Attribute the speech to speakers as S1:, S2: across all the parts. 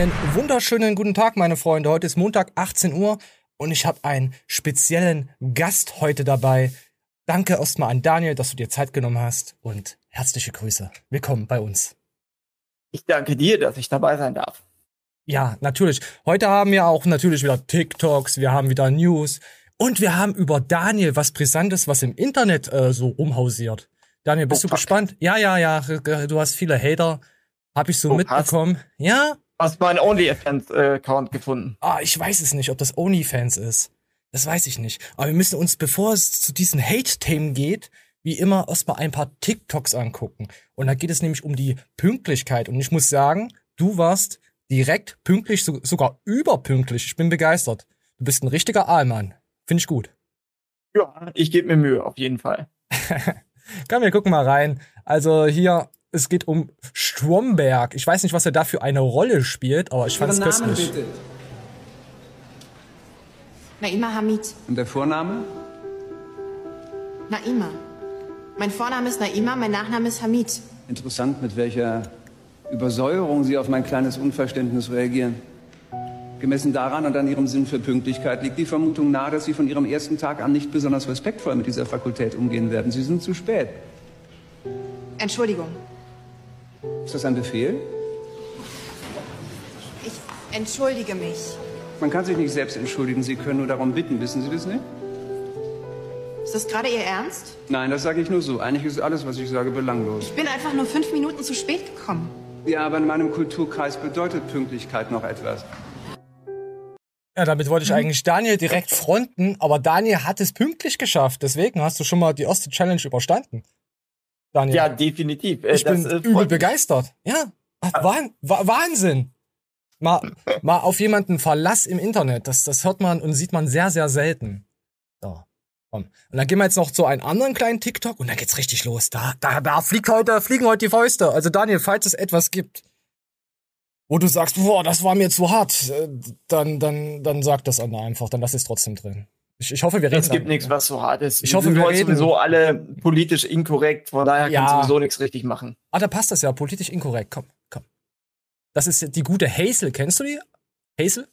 S1: Einen wunderschönen guten Tag, meine Freunde. Heute ist Montag, 18 Uhr und ich habe einen speziellen Gast heute dabei. Danke erstmal an Daniel, dass du dir Zeit genommen hast und herzliche Grüße. Willkommen bei uns.
S2: Ich danke dir, dass ich dabei sein darf.
S1: Ja, natürlich. Heute haben wir auch natürlich wieder TikToks, wir haben wieder News und wir haben über Daniel was Brisantes, was im Internet äh, so rumhausiert. Daniel, bist oh, du gespannt? Ja, ja, ja. Du hast viele Hater. Hab ich so oh, mitbekommen. Hast, ja.
S2: Hast meinen OnlyFans-Account gefunden?
S1: Ah, ich weiß es nicht, ob das OnlyFans ist. Das weiß ich nicht. Aber wir müssen uns, bevor es zu diesen Hate-Themen geht, wie immer erstmal ein paar TikToks angucken. Und da geht es nämlich um die Pünktlichkeit. Und ich muss sagen, du warst direkt pünktlich, so, sogar überpünktlich. Ich bin begeistert. Du bist ein richtiger Aalmann. Finde ich gut.
S2: Ja, ich gebe mir Mühe, auf jeden Fall.
S1: Komm, wir gucken mal rein. Also hier, es geht um Stromberg. Ich weiß nicht, was er da für eine Rolle spielt, aber ich fand es köstlich. Bitte.
S3: Naima Hamid.
S4: Und der Vorname?
S3: Naima. Mein Vorname ist Naima, mein Nachname ist Hamid.
S4: Interessant, mit welcher Übersäuerung Sie auf mein kleines Unverständnis reagieren. Gemessen daran und an Ihrem Sinn für Pünktlichkeit liegt die Vermutung nahe, dass Sie von Ihrem ersten Tag an nicht besonders respektvoll mit dieser Fakultät umgehen werden. Sie sind zu spät.
S3: Entschuldigung.
S4: Ist das ein Befehl?
S3: Ich entschuldige mich.
S4: Man kann sich nicht selbst entschuldigen, Sie können nur darum bitten, wissen Sie das nicht?
S3: Ist das gerade Ihr Ernst?
S4: Nein, das sage ich nur so. Eigentlich ist alles, was ich sage, belanglos.
S3: Ich bin einfach nur fünf Minuten zu spät gekommen.
S4: Ja, aber in meinem Kulturkreis bedeutet Pünktlichkeit noch etwas.
S1: Ja, damit wollte ich eigentlich Daniel direkt fronten, aber Daniel hat es pünktlich geschafft. Deswegen hast du schon mal die erste Challenge überstanden.
S2: Daniel. Ja, definitiv.
S1: Äh, ich das, bin übel begeistert. Ja, Wahn, Wahnsinn. Mal, mal auf jemanden Verlass im Internet. Das, das hört man und sieht man sehr, sehr selten. So. Und dann gehen wir jetzt noch zu einem anderen kleinen TikTok und dann geht's richtig los. Da, da, da fliegt heute, fliegen heute die Fäuste. Also Daniel, falls es etwas gibt, wo du sagst, boah, das war mir zu hart, äh, dann, dann, dann sag das einfach, dann lass es trotzdem drin. Ich, ich hoffe, wir reden.
S2: Es gibt nichts, was so hart ist.
S1: Ich hoffe, wir, reden
S2: sowieso alle politisch inkorrekt, von daher ja. kannst du sowieso nichts richtig machen.
S1: Ah, da passt das ja, politisch inkorrekt. Komm, komm. Das ist die gute Hazel, kennst du die? Hazel?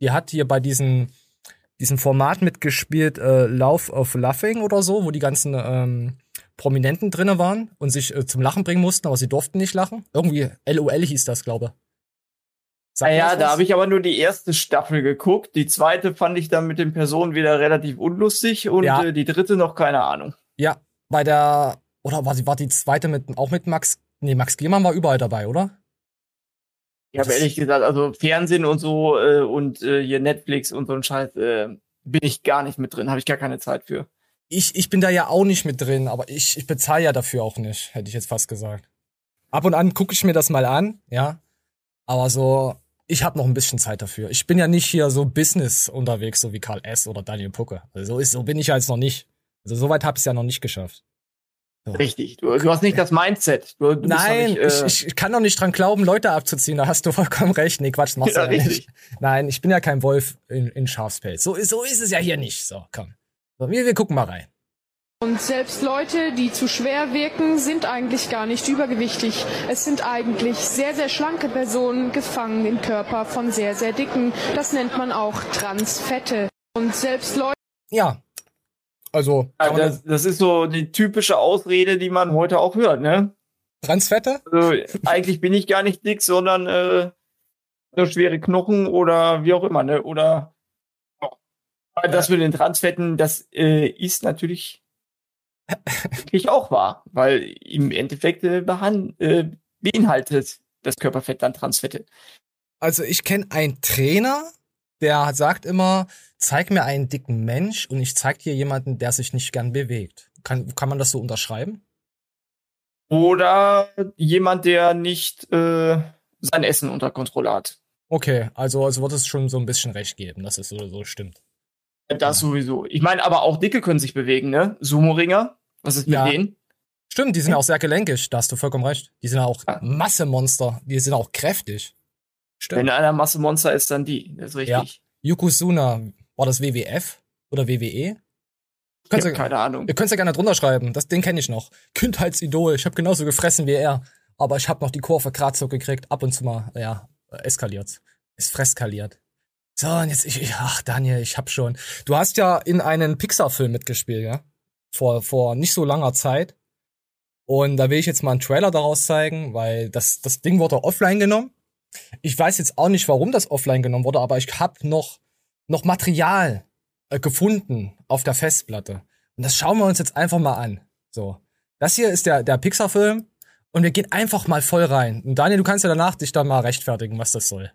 S1: Die hat hier bei diesem, diesem Format mitgespielt, äh, Love of Laughing oder so, wo die ganzen ähm, Prominenten drinnen waren und sich äh, zum Lachen bringen mussten, aber sie durften nicht lachen. Irgendwie LOL hieß das, glaube ich.
S2: Sag naja, da habe ich aber nur die erste Staffel geguckt. Die zweite fand ich dann mit den Personen wieder relativ unlustig und ja. äh, die dritte noch keine Ahnung.
S1: Ja, bei der oder war die, war die zweite mit auch mit Max? Nee, Max Gehmann war überall dabei, oder?
S2: Ich habe ehrlich gesagt, also Fernsehen und so äh, und äh, hier Netflix und so ein Scheiß äh, bin ich gar nicht mit drin, habe ich gar keine Zeit für.
S1: Ich, ich bin da ja auch nicht mit drin, aber ich, ich bezahle ja dafür auch nicht, hätte ich jetzt fast gesagt. Ab und an gucke ich mir das mal an, ja. Aber so, ich habe noch ein bisschen Zeit dafür. Ich bin ja nicht hier so Business unterwegs, so wie Karl S. oder Daniel Pucke. Also so, ist, so bin ich ja jetzt noch nicht. Also so weit habe ich es ja noch nicht geschafft.
S2: So. Richtig. Du, du, hast nicht das Mindset. Du,
S1: du Nein, nicht, äh ich, ich kann doch nicht dran glauben, Leute abzuziehen. Da hast du vollkommen recht. Nee, Quatsch, machst ja, du ja nicht. Nein, ich bin ja kein Wolf in, in Schafspelz. So, so ist es ja hier nicht. So, komm. So, wir, wir gucken mal rein.
S5: Und selbst Leute, die zu schwer wirken, sind eigentlich gar nicht übergewichtig. Es sind eigentlich sehr, sehr schlanke Personen gefangen im Körper von sehr, sehr dicken. Das nennt man auch Transfette. Und selbst Leute.
S1: Ja. Also.
S2: Ja, das, das, ist so die typische Ausrede, die man heute auch hört, ne?
S1: Transfette?
S2: Also, eigentlich bin ich gar nicht dick, sondern äh, nur schwere Knochen oder wie auch immer, ne? Oder oh. das mit den Transfetten, das äh, ist natürlich wirklich auch wahr, weil im Endeffekt äh, äh, beinhaltet das Körperfett dann Transfette.
S1: Also ich kenne einen Trainer, der sagt immer, zeig mir einen dicken Mensch und ich zeig dir jemanden, der sich nicht gern bewegt. Kann, kann man das so unterschreiben?
S2: Oder jemand, der nicht äh, sein Essen unter Kontrolle hat.
S1: Okay, also, also wird es schon so ein bisschen recht geben, dass es so, so stimmt.
S2: Das sowieso. Ich meine, aber auch Dicke können sich bewegen, ne? Sumo-Ringer. Was ist mit ja. denen?
S1: Stimmt, die sind ja. auch sehr gelenkig, da hast du vollkommen recht. Die sind ja auch ja. Massemonster, die sind auch kräftig.
S2: Stimmt. Wenn einer Massemonster ist, dann die, das ist richtig.
S1: Ja. Yokozuna, war das WWF oder WWE?
S2: Ich hab keine Ahnung.
S1: Ihr könnt ja gerne drunter schreiben, das, den kenne ich noch. Kindheitsidol, ich habe genauso gefressen wie er, aber ich habe noch die Kurve gerade so gekriegt, ab und zu mal, ja, eskaliert. Es freskaliert. So, und jetzt, ich, ach, Daniel, ich hab schon. Du hast ja in einen Pixar-Film mitgespielt, ja? Vor, vor nicht so langer Zeit. Und da will ich jetzt mal einen Trailer daraus zeigen, weil das, das Ding wurde offline genommen. Ich weiß jetzt auch nicht, warum das offline genommen wurde, aber ich hab noch, noch Material äh, gefunden auf der Festplatte. Und das schauen wir uns jetzt einfach mal an. So. Das hier ist der, der Pixar-Film. Und wir gehen einfach mal voll rein. Und Daniel, du kannst ja danach dich dann mal rechtfertigen, was das soll.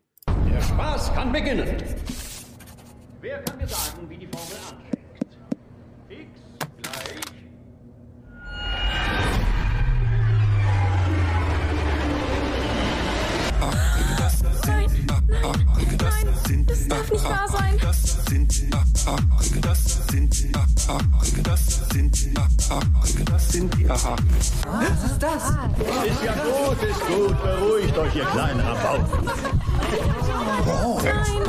S6: Spaß kann beginnen. Wer kann mir sagen,
S7: Das darf nicht wahr sein.
S6: Ist ja gut, ist gut. Beruhigt euch, ihr kleinen Rabauken.
S7: Nein,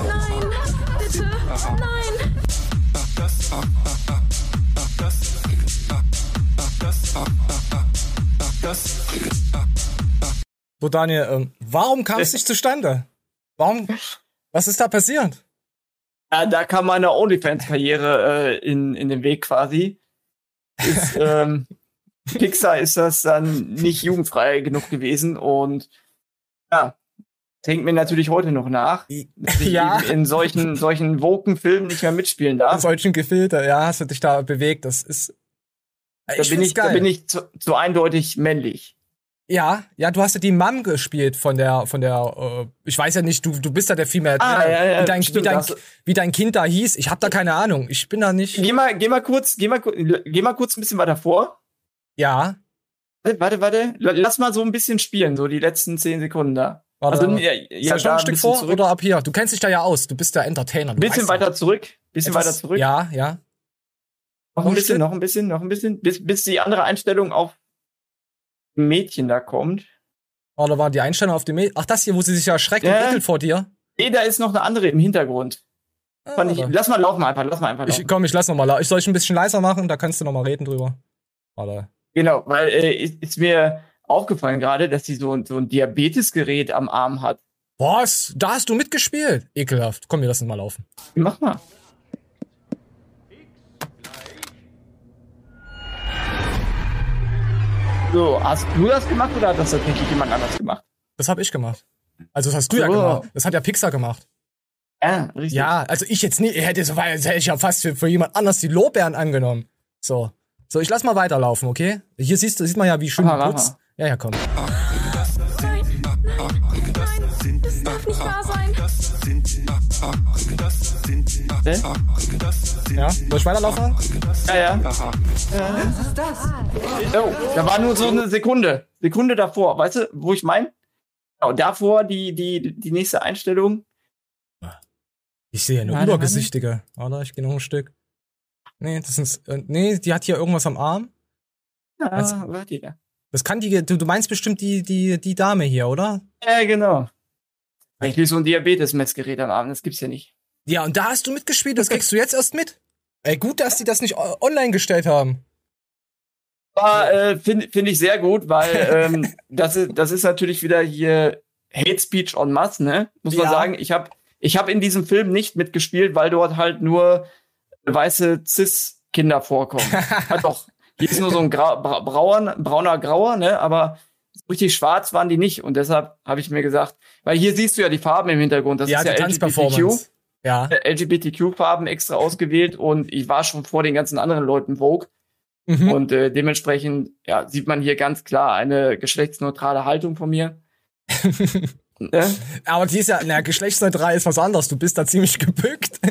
S7: nein, bitte, nein.
S1: So, Daniel, ähm, warum kam es nicht zustande? Warum? Was ist da passiert?
S2: Ja, da kam meine OnlyFans-Karriere äh, in, in den Weg quasi. Ist, ähm, Pixar ist das dann nicht jugendfrei genug gewesen und ja, hängt mir natürlich heute noch nach, dass ich
S1: Ja.
S2: in solchen, solchen Woken-Filmen nicht mehr mitspielen
S1: In
S2: darf.
S1: solchen Gefilter, ja, hast du dich da bewegt. Das ist.
S2: Da bin ich, da bin ich zu, zu eindeutig männlich.
S1: Ja, ja, du hast ja die Mom gespielt von der, von der, äh, ich weiß ja nicht, du, du bist ja der Female
S2: Ah,
S1: Trainer.
S2: ja, ja,
S1: wie, dein, wie, dein, wie dein Kind da hieß. Ich hab da keine Ahnung. Ich bin da nicht.
S2: Geh mal, geh mal kurz, geh mal, geh mal kurz ein bisschen weiter vor.
S1: Ja.
S2: Warte, warte, warte. Lass mal so ein bisschen spielen, so die letzten zehn Sekunden da.
S1: Warte,
S2: also, ja,
S1: Ist
S2: ja,
S1: das schon ein Stück vor
S2: zurück.
S1: oder ab hier? Du kennst dich da ja aus. Du bist der Entertainer. Du
S2: bisschen weiter
S1: ja.
S2: zurück, bisschen
S1: Etwas-
S2: weiter zurück.
S1: Ja, ja.
S2: noch ein
S1: ein
S2: bisschen, noch ein bisschen, noch ein bisschen, bis, bis die andere Einstellung auf Mädchen da kommt.
S1: Oh, da war die Einstellung auf dem Mädchen. Ach, das hier, wo sie sich erschreckt
S2: Ja.
S1: und ekelt vor dir.
S2: Nee, da ist noch eine andere im Hintergrund.
S1: Ah,
S2: Fand ich, lass mal laufen einfach, lass mal einfach laufen.
S1: ich, komm, ich lass noch mal. la- Ich soll ich ein bisschen leiser machen, da kannst du noch mal reden drüber. Warte.
S2: Genau, weil äh, ist, ist mir aufgefallen gerade, dass sie so, ein- so ein Diabetesgerät am Arm hat.
S1: Was? Da hast du mitgespielt? Ekelhaft. Komm, wir lassen mal laufen.
S2: Mach mal. So, hast du das gemacht oder hat das tatsächlich jemand anders gemacht?
S1: Das habe ich gemacht. Also das hast du ja
S2: So.
S1: gemacht. Das hat ja Pixar gemacht.
S2: Ja, richtig.
S1: Ja, also ich jetzt nie, hätte so hätte ich ja fast für, für jemand anders die Lorbeeren angenommen. So. So, ich lass mal weiterlaufen, okay? Hier siehst du, sieht man ja, wie schön
S2: mal, mach
S1: geputzt. Ja, ja, komm.
S7: Nein,
S1: Ja, soll ich weiterlaufen?
S2: Ja, ja. Oh, da war nur so eine Sekunde. Sekunde davor, weißt du, wo ich meine? Genau, davor die, die, die nächste Einstellung.
S1: Ich sehe eine übergesichtige. Warte, ich gehe noch ein Stück. Nee, das ist, äh, nee, die hat hier irgendwas am Arm.
S2: Ah,
S1: Also-
S2: warte da.
S1: Das kann die, du, du meinst bestimmt die, die, die Dame hier, oder?
S2: Ja, genau. Eigentlich so ein Diabetes-Messgerät am Abend, das gibt's ja nicht.
S1: Ja, und da hast du mitgespielt, das kriegst du jetzt erst mit. Ey, gut, dass die das nicht online gestellt haben.
S2: Äh, finde find ich sehr gut, weil ähm, das, ist, das ist natürlich wieder hier Hate Speech en masse, ne? Muss man
S1: Ja.
S2: sagen. Ich habe ich hab in diesem Film nicht mitgespielt, weil dort halt nur weiße Cis-Kinder vorkommen. halt doch. Hier ist nur so ein Grau, bra brauer, brauner Grauer, ne? Aber so richtig schwarz waren die nicht. Und deshalb habe ich mir gesagt, weil hier siehst du ja die Farben im Hintergrund. Das
S1: ja,
S2: ist ja
S1: die
S2: LGBTQ.
S1: Ja.
S2: LGBTQ-Farben extra ausgewählt und ich war schon vor den ganzen anderen Leuten Vogue.
S1: Mhm.
S2: Und äh, dementsprechend ja, sieht man hier ganz klar eine geschlechtsneutrale Haltung von mir. ne?
S1: Aber die ist ja, na, geschlechtsneutral ist was anderes. Du bist da ziemlich gebückt.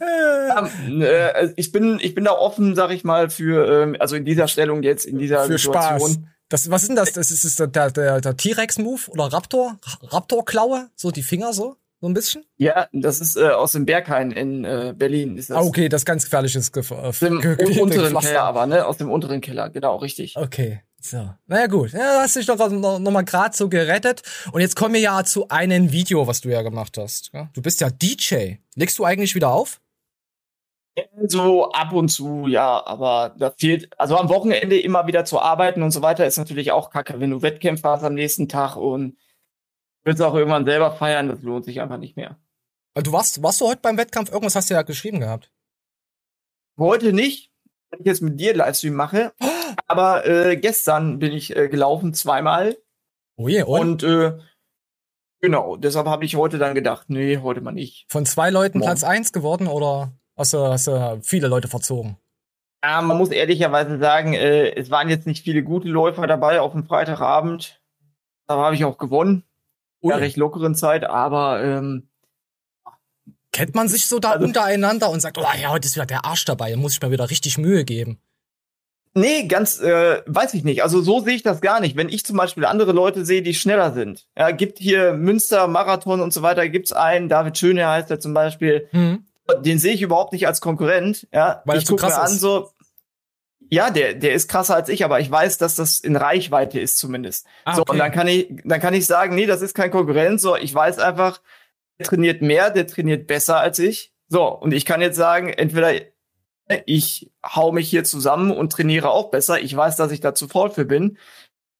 S2: Ähm, äh, ich bin ich bin da offen, sag ich mal, für ähm, also in dieser Stellung jetzt in dieser
S1: Für
S2: Situation.
S1: Spaß. Das, was ist denn das? Das ist, ist der, der, der, der T-Rex-Move oder Raptor? Raptor-Klaue? So die Finger so? So ein bisschen?
S2: Ja, das ist äh, aus dem Berghain in äh, Berlin. Ist das
S1: Ah, okay, das ist ganz gefährliches Ge
S2: aus dem unteren. Keller, aber ne, aus dem unteren Keller, genau richtig.
S1: Okay, so. Naja, gut. Ja, hast dich doch noch, noch mal gerade so gerettet. Und jetzt kommen wir ja zu einem Video, was du ja gemacht hast. Du bist ja DJ. Legst du eigentlich wieder auf?
S2: So ab und zu, ja, aber da fehlt, also am Wochenende immer wieder zu arbeiten und so weiter ist natürlich auch kacke, wenn du Wettkämpfe hast am nächsten Tag und würde es auch irgendwann selber feiern, das lohnt sich einfach nicht mehr.
S1: Also Du warst, warst du heute beim Wettkampf? Irgendwas hast du ja geschrieben gehabt.
S2: Heute nicht, wenn ich jetzt mit dir Livestream mache, aber äh, gestern bin ich äh, gelaufen zweimal
S1: Oh je, und?
S2: und äh, genau, deshalb habe ich heute dann gedacht, nee, heute mal nicht.
S1: Von zwei Leuten
S2: Morgen.
S1: Platz eins geworden oder hast du, hast du viele Leute verzogen?
S2: Ja, man muss ehrlicherweise sagen, äh, es waren jetzt nicht viele gute Läufer dabei auf dem Freitagabend. Da habe ich auch gewonnen.
S1: Ui.
S2: recht lockeren Zeit, aber ähm,
S1: Kennt man sich so da
S2: Also-
S1: untereinander und sagt, oh ja, heute ist wieder der Arsch dabei, da muss ich mir wieder richtig Mühe geben.
S2: nee, ganz, äh, weiß ich nicht. Also so sehe ich das gar nicht. Wenn ich zum Beispiel andere Leute sehe, die schneller sind. Ja, gibt hier Münster, Marathon und so weiter, gibt's einen, David Schöne heißt er zum Beispiel,
S1: Hm.
S2: den sehe ich überhaupt nicht als Konkurrent. Ja,
S1: Weil
S2: ich gucke mir an so, ja, der, der ist krasser als ich, aber ich weiß, dass das in Reichweite ist zumindest.
S1: Ah,
S2: So,
S1: okay.
S2: und dann kann ich, dann kann ich sagen, nee, das ist kein Konkurrent. So, ich weiß einfach, der trainiert mehr, der trainiert besser als ich. So, und ich kann jetzt sagen, entweder ich hau mich hier zusammen und trainiere auch besser. Ich weiß, dass ich da zu faul für bin.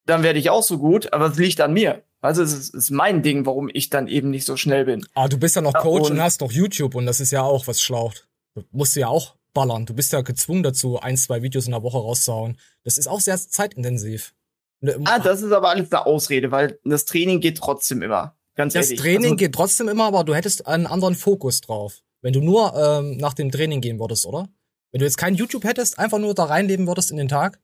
S2: Dann werde ich auch so gut, aber es liegt an mir. Also es ist, ist mein Ding, warum ich dann eben nicht so schnell bin.
S1: Ah, du bist ja noch Coach und,
S2: und-
S1: hast noch YouTube und das ist ja auch was schlaucht. Du musst ja auch ballern. Du bist ja gezwungen dazu, ein, zwei Videos in der Woche rauszuhauen. Das ist auch sehr zeitintensiv. Ne,
S2: Ah, das ist aber alles eine Ausrede, weil das Training geht trotzdem immer. Ganz
S1: das
S2: ehrlich.
S1: Training
S2: also,
S1: geht trotzdem immer, aber du hättest einen anderen Fokus drauf. Wenn du nur ähm, nach dem Training gehen würdest, oder? Wenn du jetzt kein YouTube hättest, einfach nur da reinleben würdest in den Tag,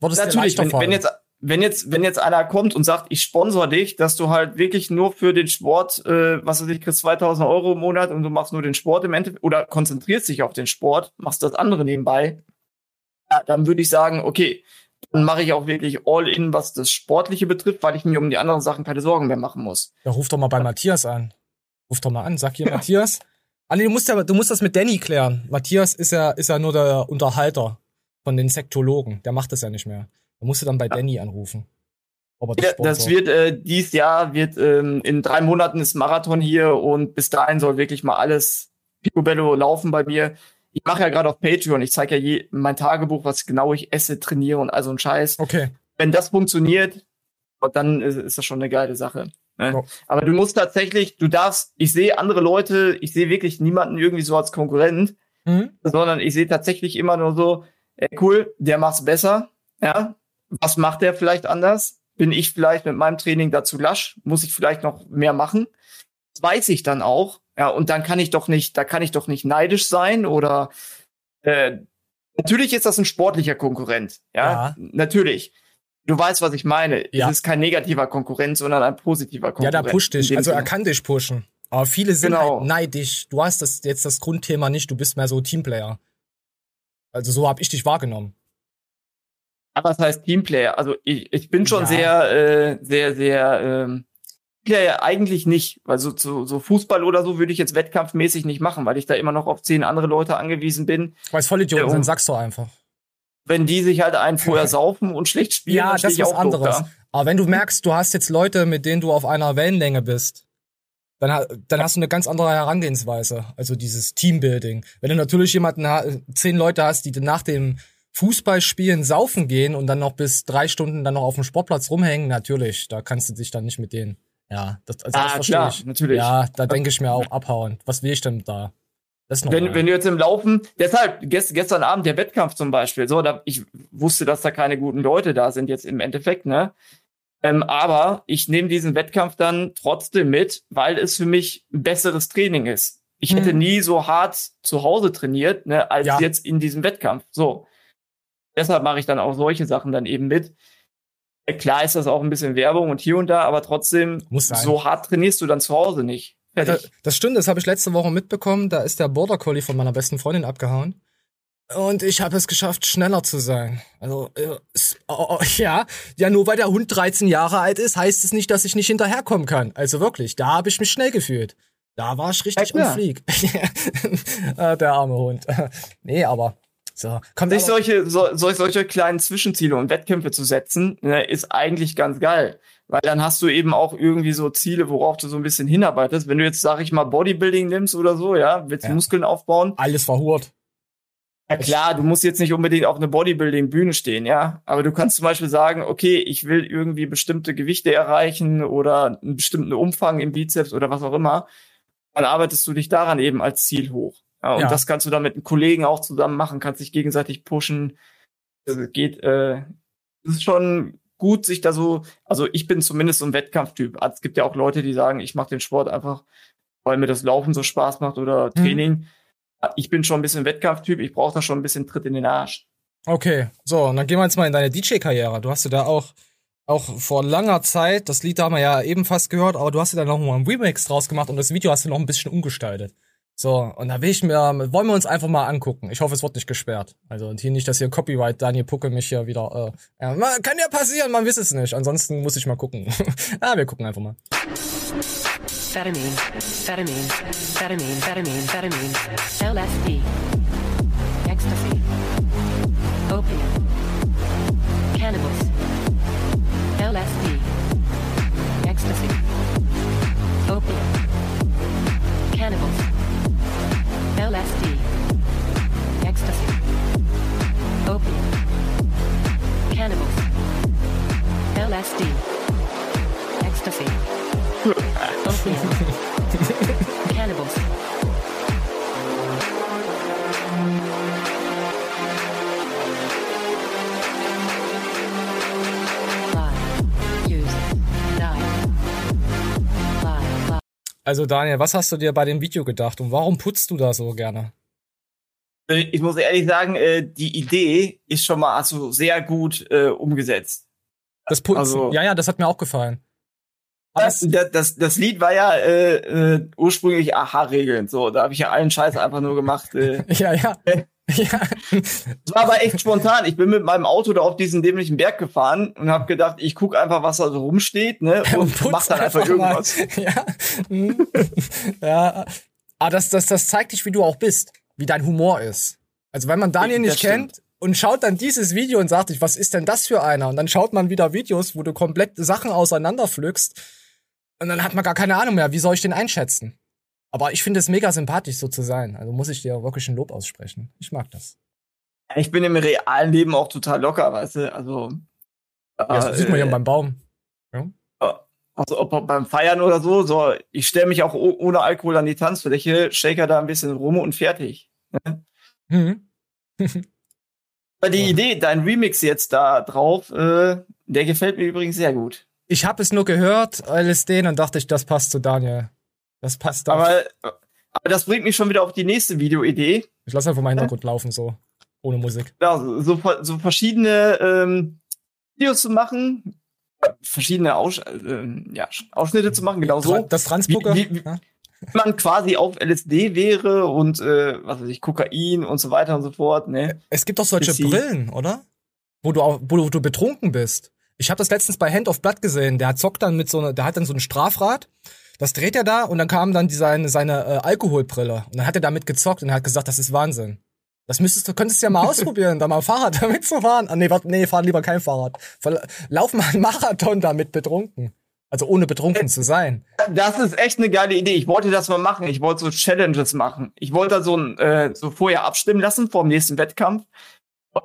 S1: würdest du
S2: Natürlich, wenn, wenn jetzt wenn jetzt wenn jetzt einer kommt und sagt, ich sponsor dich, dass du halt wirklich nur für den Sport, äh, was weiß ich, kriegst 2000 Euro im Monat und du machst nur den Sport im Endeffekt oder konzentrierst dich auf den Sport, machst das andere nebenbei, ja, dann würde ich sagen, okay, dann mache ich auch wirklich all in, was das Sportliche betrifft, weil ich mir um die anderen Sachen keine Sorgen mehr machen muss.
S1: Ja, ruf doch mal bei Matthias an. Ruf doch mal an, sag hier Matthias. Ah, nee, du musst ja, du musst das mit Danny klären. Matthias ist ja, ist ja nur der Unterhalter von den Sektologen. Der macht das ja nicht mehr. Da musst du dann bei Danny anrufen.
S2: Ja, das wird äh, dies Jahr wird ähm, in drei Monaten ist Marathon hier und bis dahin soll wirklich mal alles picobello laufen bei mir. Ich mache ja gerade auf Patreon, ich zeige ja je mein Tagebuch, was genau ich esse, trainiere und all so ein Scheiß.
S1: Okay.
S2: Wenn das funktioniert, dann ist, ist das schon eine geile Sache. Ne?
S1: Ja.
S2: Aber du musst tatsächlich, du darfst, ich sehe andere Leute, ich sehe wirklich niemanden irgendwie so als Konkurrent,
S1: Mhm.
S2: sondern ich sehe tatsächlich immer nur so, ey, cool, der macht's besser, ja. Was macht der vielleicht anders? Bin ich vielleicht mit meinem Training dazu lasch? Muss ich vielleicht noch mehr machen? Das weiß ich dann auch, ja. Und dann kann ich doch nicht, da kann ich doch nicht neidisch sein oder äh, natürlich ist das ein sportlicher Konkurrent, ja,
S1: Ja.
S2: natürlich. Du weißt, was ich meine.
S1: Ja.
S2: Es ist kein negativer Konkurrent, sondern ein positiver
S1: Ja,
S2: Konkurrent.
S1: der pusht
S2: in
S1: dich. Also er kann dich pushen. Aber viele sind
S2: Genau.
S1: halt neidisch. Du hast das jetzt das Grundthema nicht, du bist mehr so Teamplayer. Also so hab ich dich wahrgenommen.
S2: Aber was heißt Teamplayer? Also ich, ich bin schon
S1: Ja.
S2: sehr, äh, sehr, sehr ähm, Teamplayer eigentlich nicht. Weil so, so, so Fußball oder so würde ich jetzt wettkampfmäßig nicht machen, weil ich da immer noch auf zehn andere Leute angewiesen bin.
S1: Weil es Vollidioten
S2: Ja,
S1: sind, sagst du einfach.
S2: Wenn die sich halt einen vorher saufen und schlecht spielen,
S1: Ja,
S2: dann
S1: das ist was anderes.
S2: da.
S1: Aber wenn du merkst, du hast jetzt Leute, mit denen du auf einer Wellenlänge bist, dann, dann hast du eine ganz andere Herangehensweise. Also dieses Teambuilding. Wenn du natürlich jemanden, zehn Leute hast, die nach dem Fußballspielen saufen gehen und dann noch bis drei Stunden dann noch auf dem Sportplatz rumhängen, natürlich, da kannst du dich dann nicht mit denen. Ja, das, also das
S2: Ah,
S1: verstehe
S2: klar,
S1: ich.
S2: natürlich.
S1: Ja, da denke ich mir auch abhauen. Was will ich denn da? Das ist normal.
S2: Wenn, wenn du jetzt im Laufen, deshalb gest, gestern Abend der Wettkampf zum Beispiel, so, da, ich wusste, dass da keine guten Leute da sind jetzt im Endeffekt, ne? Ähm, aber ich nehme diesen Wettkampf dann trotzdem mit, weil es für mich ein besseres Training ist. Ich
S1: Hm.
S2: hätte nie so hart zu Hause trainiert, ne, als
S1: Ja.
S2: jetzt in diesem Wettkampf. So. Deshalb mache ich dann auch solche Sachen dann eben mit. Klar ist das auch ein bisschen Werbung und hier und da, aber trotzdem,
S1: Muss
S2: so hart trainierst du dann zu Hause nicht. Fertig.
S1: das, stimmt, das habe ich letzte Woche mitbekommen. Da ist der Border Collie von meiner besten Freundin abgehauen. Und ich habe es geschafft, schneller zu sein. Also, äh, oh, oh, ja, ja, nur weil der Hund 13 Jahre alt ist, heißt es nicht, dass ich nicht hinterherkommen kann. Also wirklich, da habe ich mich schnell gefühlt. Da war ich richtig
S2: Ja,
S1: on fleek. Ah, der arme Hund. nee, aber so. Kommt
S2: sich solche, so, sol- solche kleinen Zwischenziele und Wettkämpfe zu setzen, ne, ist eigentlich ganz geil. Weil dann hast du eben auch irgendwie so Ziele, worauf du so ein bisschen hinarbeitest. Wenn du jetzt, sag ich mal, Bodybuilding nimmst oder so, ja, willst
S1: Ja.
S2: Muskeln aufbauen,
S1: alles verhurt.
S2: Ja klar, du musst jetzt nicht unbedingt auf einer Bodybuilding-Bühne stehen, ja. Aber du kannst zum Beispiel sagen, okay, ich will irgendwie bestimmte Gewichte erreichen oder einen bestimmten Umfang im Bizeps oder was auch immer. Dann arbeitest du dich daran eben als Ziel hoch. Ja, und
S1: Ja.
S2: das kannst du dann mit einem Kollegen auch zusammen machen, kannst dich gegenseitig pushen. Also geht, äh, es ist schon gut, sich da so, also ich bin zumindest so ein Wettkampftyp. Also Es gibt ja auch Leute, die sagen, ich mache den Sport einfach, weil mir das Laufen so Spaß macht oder Training. Ich bin schon ein bisschen Wettkampftyp, ich brauche da schon ein bisschen Tritt in den Arsch.
S1: Okay, so, und dann gehen wir jetzt mal in deine DJ-Karriere. Du hast ja da auch, auch vor langer Zeit, das Lied haben wir ja eben fast gehört, aber du hast ja da noch mal einen Remix draus gemacht und das Video hast du noch ein bisschen umgestaltet. So, und da will ich mir, wollen wir uns einfach mal angucken. Ich hoffe, es wird nicht gesperrt. Also, und hier nicht, dass hier Copyright Daniel Pucke mich hier wieder, äh, ja, kann ja passieren, man weiß es nicht. Ansonsten muss ich mal gucken. ah, wir gucken einfach mal.
S8: Amphetamine, amphetamine, amphetamine, amphetamine, amphetamine, LSD, ecstasy, opium,
S1: Also, Daniel, was hast du dir bei dem Video gedacht und warum putzt du da so gerne?
S2: Äh, Ich muss ehrlich sagen, äh, die Idee ist schon mal also sehr gut äh, umgesetzt.
S1: Das Putzen.
S2: Also-
S1: ja, ja, das hat mir auch gefallen.
S2: Das, das, das, das Lied war ja äh, äh, ursprünglich Aha-Regeln. So, da habe ich ja allen Scheiß einfach nur gemacht. Äh.
S1: Ja, ja. ja.
S2: Es war aber echt spontan. Ich bin mit meinem Auto da auf diesen dämlichen Berg gefahren und habe gedacht, ich guck einfach, was da so rumsteht, ne? Und,
S1: putz
S2: mach dann einfach, irgendwas.
S1: Mal. Ja. Hm. ja. Aber das, das, das zeigt dich, wie du auch bist, wie dein Humor ist. Also wenn man Daniel
S2: Das
S1: nicht kennt und schaut dann dieses Video und sagt sich, was ist denn das für einer? Und dann schaut man wieder Videos, wo du komplett Sachen auseinanderpflückst und dann hat man gar keine Ahnung mehr, wie soll ich den einschätzen? Aber ich finde es mega sympathisch, so zu sein. Also muss ich dir wirklich ein Lob aussprechen. Ich mag das.
S2: Ich bin im realen Leben auch total locker, weißt du? Also,
S1: Ja, das
S2: äh,
S1: sieht man ja beim Baum.
S2: Also ob beim Feiern oder so, so ich stelle mich auch oh- ohne Alkohol an die Tanzfläche, shaker da ein bisschen rum und fertig.
S1: Mhm.
S2: Aber die
S1: Ja.
S2: Idee, dein Remix jetzt da drauf, äh, der gefällt mir übrigens sehr gut.
S1: Ich habe es nur gehört, LSD, dann dachte ich, das passt zu Daniel. Das passt doch.
S2: Aber, aber das bringt mich schon wieder auf die nächste Videoidee.
S1: Ich lasse einfach mal Hintergrund laufen, so. Ohne Musik.
S2: Ja, so, so, so verschiedene ähm, Videos zu machen, verschiedene Aus, äh, ja, Ausschnitte zu machen, genau so.
S1: Das Transpoker.
S2: Wie- wie-
S1: ja?
S2: man quasi auf LSD wäre und äh, was weiß ich, Kokain und so weiter und so fort, ne?
S1: Es gibt doch solche
S2: Bisschen.
S1: Brillen, oder? Wo du, auch, wo du, du betrunken bist. Ich habe das letztens bei Hand of Blood gesehen. Der zockt dann mit so einer, der hat dann so ein Strafrad. Das dreht er da und dann kam dann die, seine, seine äh, Alkoholbrille. Und dann hat er damit gezockt und er hat gesagt, das ist Wahnsinn. Das müsstest du, könntest du ja mal ausprobieren, da mal Fahrrad damit zu fahren. Ah, nee, warte, nee, fahr lieber kein Fahrrad. Lauf mal einen Marathon damit betrunken. Also ohne betrunken zu sein.
S2: Das ist echt eine geile Idee. Ich wollte das mal machen. Ich wollte so Challenges machen. Ich wollte da so ein äh, so vorher abstimmen lassen vor dem nächsten Wettkampf.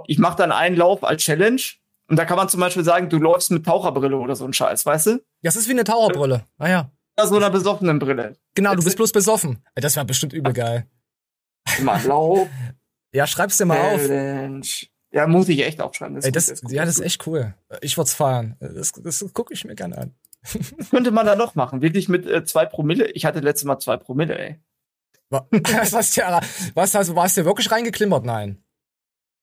S2: Ich mache dann einen Lauf als Challenge und da kann man zum Beispiel sagen, du läufst mit Taucherbrille oder so ein Scheiß, weißt du?
S1: Das ist wie eine Taucherbrille. Ah ja.
S2: Oder so einer besoffenen Brille.
S1: Genau, du bist bloß besoffen. Das wäre bestimmt übel geil.
S2: Mal Lauf,
S1: Ja, schreib's dir mal auf.
S2: Challenge. Ja, muss ich echt aufschreiben.
S1: Ey, das,
S2: gut,
S1: ja, das ist echt cool. Ich würd's feiern. Das, das gucke ich mir gerne an.
S2: Könnte man da noch machen? Wirklich mit äh, zwei Promille? Ich hatte letztes Mal zwei Promille, ey.
S1: Wa- Was hast du, was hast, warst du wirklich reingeklimmert? Nein.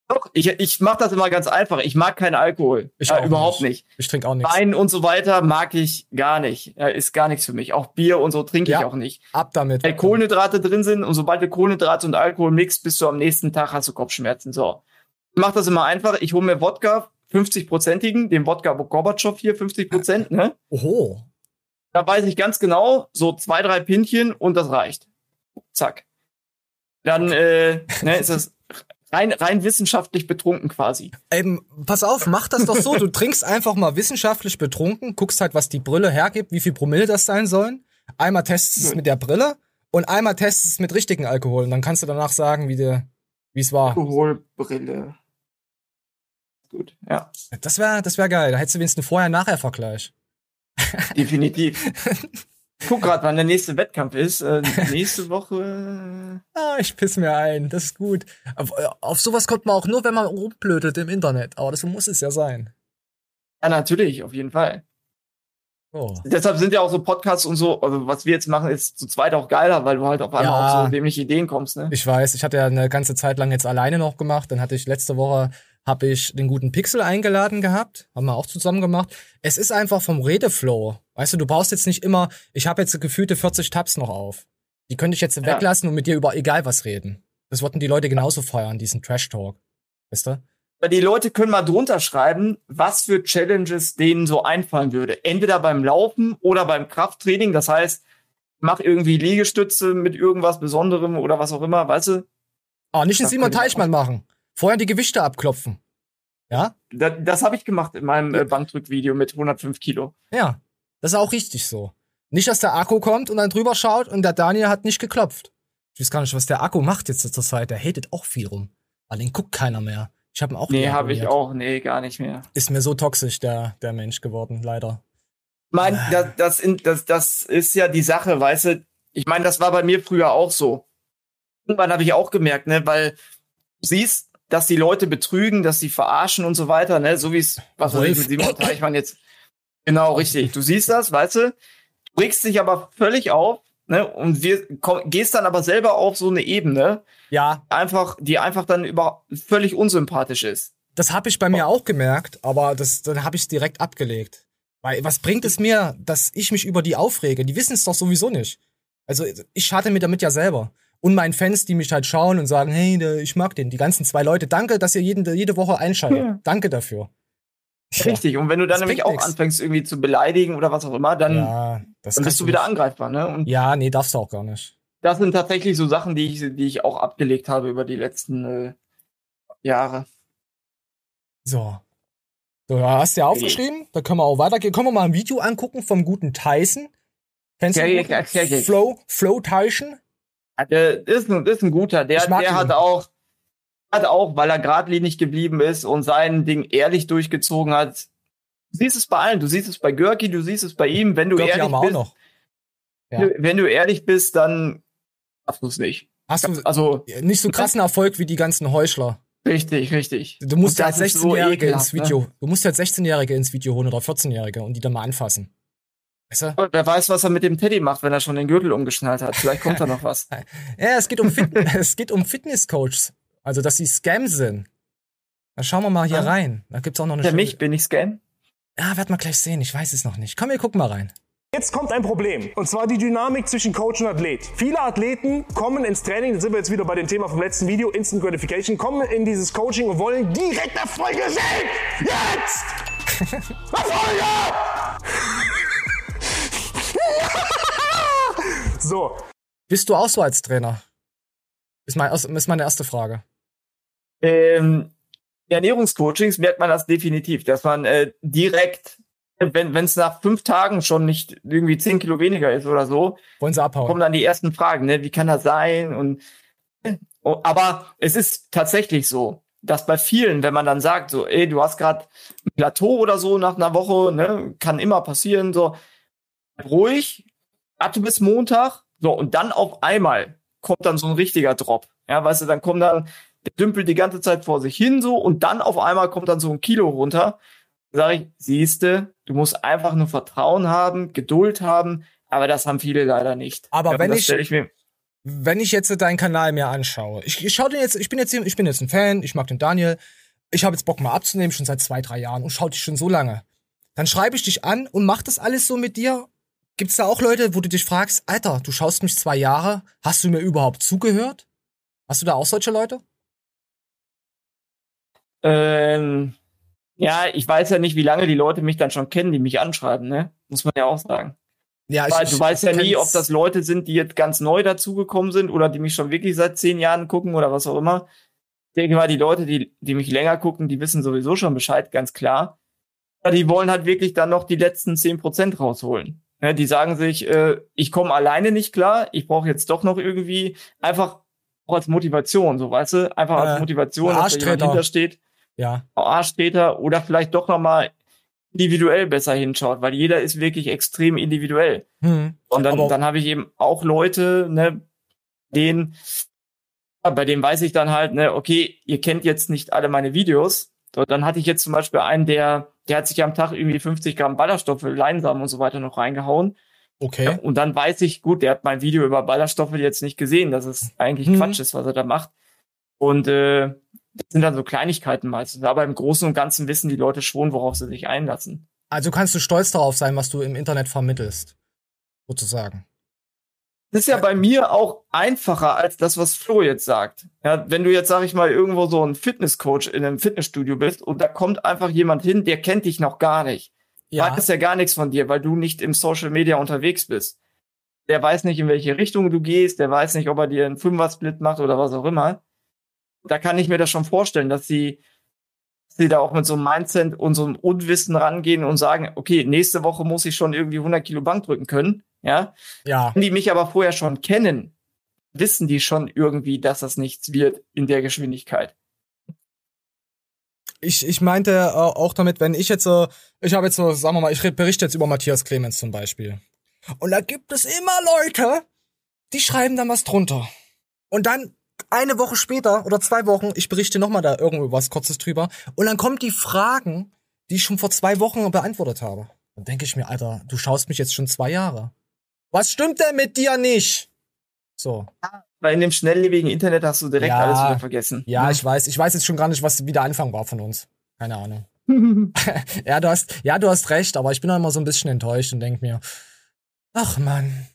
S2: Doch, ich, ich mache das immer ganz einfach. Ich mag keinen Alkohol.
S1: Ich auch
S2: überhaupt
S1: nicht.
S2: nicht.
S1: Ich trinke auch nichts.
S2: Wein und so weiter mag ich gar nicht. Ja, ist gar nichts für mich. Auch Bier und so trinke
S1: Ja.
S2: ich auch nicht.
S1: Ab damit.
S2: Weil Kohlenhydrate drin sind und sobald du Kohlenhydrate und Alkohol mixt, bist du am nächsten Tag hast du Kopfschmerzen. So. Ich mach das immer einfach. Ich hole mir Wodka, 50-prozentigen, den Wodka Gorbatschow hier, 50 Prozent, ne?
S1: Oho.
S2: Da weiß ich ganz genau, so zwei, drei Pinchen und das reicht. Zack. Dann äh, ne, ist das rein, rein wissenschaftlich betrunken quasi.
S1: Ähm, pass auf, mach das doch so. Du trinkst einfach mal wissenschaftlich betrunken, guckst halt, was die Brille hergibt, wie viel Promille das sein sollen. Einmal testest es mit der Brille und einmal testest es mit richtigen Alkohol. Und dann kannst du danach sagen, wie dir, wie es war.
S2: Alkoholbrille. Gut, ja,
S1: Das wäre das wär geil. Da hättest du wenigstens einen Vorher-Nachher-Vergleich.
S2: definitiv. Ich guck gerade, wann der nächste Wettkampf ist. Äh, nächste Woche.
S1: Ah, ich piss mir ein. Das ist gut. Auf, auf sowas kommt man auch nur, wenn man rumblödet im Internet. Aber das muss es ja sein.
S2: Ja, natürlich, auf jeden Fall.
S1: Oh.
S2: Deshalb sind ja auch so Podcasts und so, also was wir jetzt machen, ist zu zweit auch geiler, weil du halt auf einmal
S1: Ja.
S2: auf so dämliche Ideen kommst, ne?
S1: Ich weiß, ich hatte ja eine ganze Zeit lang jetzt alleine noch gemacht. Dann hatte ich letzte Woche habe ich den guten Pixel eingeladen gehabt, haben wir auch zusammen gemacht. Es ist einfach vom Redeflow. Weißt du, du brauchst jetzt nicht immer, ich habe jetzt gefühlte 40 Tabs noch auf. Die könnte ich jetzt
S2: Ja.
S1: weglassen und mit dir über egal was reden. Das wollten die Leute genauso feiern, diesen Trash Talk. Weißt du?
S2: Weil die Leute können mal drunter schreiben, was für Challenges denen so einfallen würde. Entweder beim Laufen oder beim Krafttraining. Das heißt, mach irgendwie Liegestütze mit irgendwas Besonderem oder was auch immer, weißt du?
S1: Ah, nicht den Simon Teichmann machen. Vorher die Gewichte abklopfen. Ja?
S2: Das, das habe ich gemacht in meinem äh, Bankdrückvideo mit 105 Kilo.
S1: Ja. Das ist auch richtig so. Nicht, dass der Akku kommt und dann drüber schaut und der Daniel hat nicht geklopft. Ich weiß gar nicht, was der Akku macht jetzt zur Zeit. Der hatet auch viel rum. Den guckt keiner mehr. Ich habe ihn auch
S2: Nee, habe ich auch. Nee, gar nicht mehr.
S1: Ist mir so toxisch, der, der Mensch geworden, leider.
S2: Mein, das, das, in- das, das ist ja die Sache, weißt du? Ich meine, das war bei mir früher auch so. Irgendwann habe ich auch gemerkt, ne, weil du siehst, dass die Leute betrügen, dass sie verarschen und so weiter, ne, so wie es, was weiß ich, mit Simon Teichmann jetzt. Genau, richtig. Du siehst das, weißt du? Du regst dich aber völlig auf, ne, und wir, komm, gehst dann aber selber auf so eine Ebene,
S1: Ja,
S2: einfach, die einfach dann über, völlig unsympathisch ist.
S1: das habe ich bei mir auch gemerkt, aber das, dann habe ich direkt abgelegt. Weil was bringt es mir, dass ich mich über die aufrege? Die wissen es doch sowieso nicht. Also ich schade mir damit ja selber. Und meinen Fans, die mich halt schauen und sagen, hey, der- ich mag den. Die ganzen zwei Leute, danke, dass ihr jeden, jede Woche einschaltet.
S2: Ja.
S1: Danke dafür.
S2: Richtig. Und wenn du dann
S1: Das
S2: nämlich auch
S1: nix.
S2: anfängst, irgendwie zu beleidigen oder was auch immer, dann,
S1: Ja, das
S2: dann bist du wieder
S1: nicht.
S2: angreifbar, ne? Und
S1: Ja, nee, darfst du auch gar nicht.
S2: das sind tatsächlich so Sachen, die ich, die ich auch abgelegt habe über die letzten äh, Jahre.
S1: So. So, da hast du ja aufgeschrieben. Da können wir auch weitergehen. Können wir mal ein Video angucken vom guten Tyson? Kennst du
S2: Ja, ja, ja, ja, ja.
S1: Flow, Flow Tyson?
S2: Ja, Der ist ein, ist ein guter. Der, der
S1: ihn.
S2: hat auch, hat auch, weil er geradlinig geblieben ist und sein Ding ehrlich durchgezogen hat. Du siehst es bei allen. Du siehst es bei Görki, du siehst es bei ihm. Wenn du
S1: Görki
S2: ehrlich bist,
S1: noch. Ja.
S2: wenn du ehrlich bist, dann hast du es nicht.
S1: Hast du
S2: Also
S1: nicht so krassen Erfolg wie die ganzen Heuchler.
S2: richtig, richtig.
S1: Du musst
S2: ist so
S1: 16-Jährige
S2: ekelhaft,
S1: ins
S2: ne?
S1: Video, du musst halt 16-Jährige ins Video holen oder 14-Jährige und die dann mal anfassen. Weißt du?
S2: Wer weiß, was er mit dem Teddy macht, wenn er schon den Gürtel umgeschnallt hat. Vielleicht kommt da noch was.
S1: Ja, es geht um, Fit es geht um Fitnesscoaches. Also, dass sie Scam sind. Dann schauen wir mal hier
S2: Ah.
S1: rein. Da gibt's auch noch eine
S2: Der
S1: schöne-
S2: mich, bin ich Scan?
S1: Ja, werden wir gleich sehen. Ich weiß es noch nicht. Komm, wir gucken mal rein.
S9: Jetzt kommt ein Problem. Und zwar die Dynamik zwischen Coach und Athlet. Viele Athleten kommen ins Training, da sind wir jetzt wieder bei dem Thema vom letzten Video, Instant Gratification, kommen in dieses Coaching und wollen direkt Erfolge sehen. Jetzt! Erfolge! So,
S1: Bist du auch so als Trainer? Ist, mein, ist meine erste Frage.
S2: Ähm, Ernährungscoachings merkt man das definitiv, dass man äh, direkt, wenn es nach fünf Tagen schon nicht irgendwie zehn Kilo weniger ist oder so,
S1: Wollen sie abhauen?
S2: kommen dann die ersten Fragen, ne? Wie kann das sein? Und oh, aber es ist tatsächlich so, dass bei vielen, wenn man dann sagt, so, ey, du hast gerade ein Plateau oder so nach einer Woche, ne, kann immer passieren, so ruhig, warte bis Montag, so und dann auf einmal kommt dann so ein richtiger Drop, ja, weißt du, dann kommt dann der dümpelt die ganze Zeit vor sich hin so und dann auf einmal kommt dann so ein Kilo runter. Sag ich, siehste, du musst einfach nur Vertrauen haben, Geduld haben, aber das haben viele leider nicht.
S1: Aber
S2: Ja,
S1: wenn ich-
S2: ich mir,
S1: wenn ich jetzt deinen Kanal mir anschaue, ich, ich schau den jetzt, ich bin jetzt, ich bin jetzt ein Fan, ich mag den Daniel, ich habe jetzt Bock mal abzunehmen, schon seit zwei, drei Jahren und schau dich schon so lange. Dann schreibe ich dich an und mach das alles so mit dir. Gibt's da auch Leute, wo du dich fragst, Alter, du schaust mich zwei Jahre, hast du mir überhaupt zugehört? Hast du da auch solche Leute?
S2: ähm, ja, ich weiß ja nicht, wie lange die Leute mich dann schon kennen, die mich anschreiben, ne? Muss man ja auch sagen.
S1: Ja,
S2: Weil du weißt ja nie, ob das Leute sind, die jetzt ganz neu dazugekommen sind oder die mich schon wirklich seit zehn Jahren gucken oder was auch immer. Ich denke mal, die Leute, die, die mich länger gucken, die wissen sowieso schon Bescheid, ganz klar. Aber die wollen halt wirklich dann noch die letzten zehn Prozent rausholen. Ja, die sagen sich, äh, ich komme alleine nicht klar, ich brauche jetzt doch noch irgendwie einfach auch als Motivation, so weißt du, einfach als
S1: Äh,
S2: Motivation, dass da
S1: Arschtreter.
S2: hintersteht,
S1: Ja.
S2: Arschtreter oder vielleicht doch nochmal individuell besser hinschaut, weil jeder ist wirklich extrem individuell.
S1: Hm.
S2: Und dann,
S1: Aber-
S2: dann habe ich eben auch Leute, ne, denen, bei denen weiß ich dann halt, ne, okay, ihr kennt jetzt nicht alle meine Videos. So, dann hatte ich jetzt zum Beispiel einen, der, der hat sich am Tag irgendwie 50 Gramm Ballaststoffe, Leinsamen und so weiter noch reingehauen.
S1: Okay.
S2: Und dann weiß ich, gut, der hat mein Video über Ballaststoffe jetzt nicht gesehen, dass es eigentlich
S1: Mhm.
S2: Quatsch ist, was er da macht. Und äh, das sind dann so Kleinigkeiten meistens. Aber im Großen und Ganzen wissen die Leute schon, worauf sie sich einlassen.
S1: Also kannst du stolz darauf sein, was du im Internet vermittelst. Sozusagen.
S2: Das ist ja bei mir auch einfacher als das, was Flo jetzt sagt. Ja, wenn du jetzt, sag ich mal, irgendwo so ein Fitnesscoach in einem Fitnessstudio bist und da kommt einfach jemand hin, der kennt dich noch gar nicht.
S1: Ja.
S2: Weiß ja gar nichts von dir, weil du nicht im Social Media unterwegs bist. Der weiß nicht, in welche Richtung du gehst, der weiß nicht, ob er dir einen Fünfer-Split macht oder was auch immer. Da kann ich mir das schon vorstellen, dass sie, sie da auch mit so einem Mindset und so einem Unwissen rangehen und sagen, okay, nächste Woche muss ich schon irgendwie 100 Kilo Bank drücken können, ja.
S1: Ja.
S2: Wenn die mich aber vorher schon kennen, wissen die schon irgendwie, dass das nichts wird in der Geschwindigkeit.
S1: Ich, ich meinte äh, auch damit, wenn ich jetzt so, ich habe jetzt so, sagen wir mal, ich berichte jetzt über Matthias Clemens zum Beispiel. Und da gibt es immer Leute, die schreiben dann was drunter. Und dann eine Woche später oder zwei Wochen, ich berichte nochmal da irgendwo was Kurzes drüber. Und dann kommen die Fragen, die ich schon vor zwei Wochen beantwortet habe. Dann denke ich mir, Alter, du schaust mich jetzt schon zwei Jahre. Was stimmt denn mit dir nicht? So.
S2: Weil in dem schnelllebigen Internet hast du direkt
S1: Ja.
S2: alles wieder vergessen.
S1: Ja, ich weiß. Ich weiß jetzt schon gar nicht, was wie der Anfang war von uns. Keine Ahnung. ja, du hast, ja, du hast recht, aber ich bin auch immer so ein bisschen enttäuscht und denk mir, ach Mann.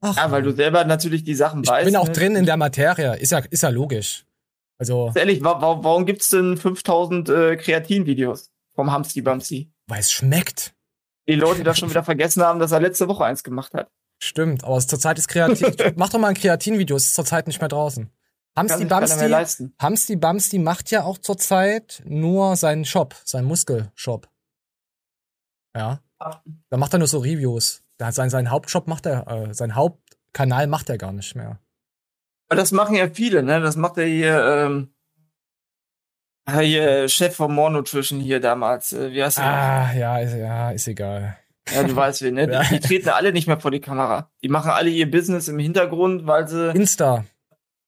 S1: Ach,
S2: Ja, weil du selber natürlich die Sachen
S1: ich
S2: weißt.
S1: bin auch
S2: ne?
S1: drin in der Materie. Ist ja, ist ja logisch. Also,
S2: Ehrlich, wa wa warum gibt's denn 5000 äh, Kreatin-Videos vom Hamsti Bamsi?
S1: weil es schmeckt.
S2: Die Leute das schon wieder vergessen haben, dass er letzte Woche eins gemacht hat.
S1: Stimmt, aber es zurzeit ist Kreatin. Mach doch mal ein Kreatin-Video, es ist zurzeit nicht mehr draußen. Hamsti Bamsti. Hamsti Bamsti macht ja auch zurzeit nur seinen Shop, seinen Muskelshop. Ja. Da macht er nur so Reviews. Da sein, sein Hauptshop macht er, äh, sein Hauptkanal macht er gar nicht mehr.
S2: Aber das machen ja viele, ne? Das macht ja hier, ähm, ah, hier Chef von More Nutrition hier damals. Äh, wie heißt der?
S1: Ah, ja, ist, ja, ist egal.
S2: Ja, du weißt wen, ne? Die, die treten alle nicht mehr vor die Kamera. Die machen alle ihr Business im Hintergrund, weil sie.
S1: Insta.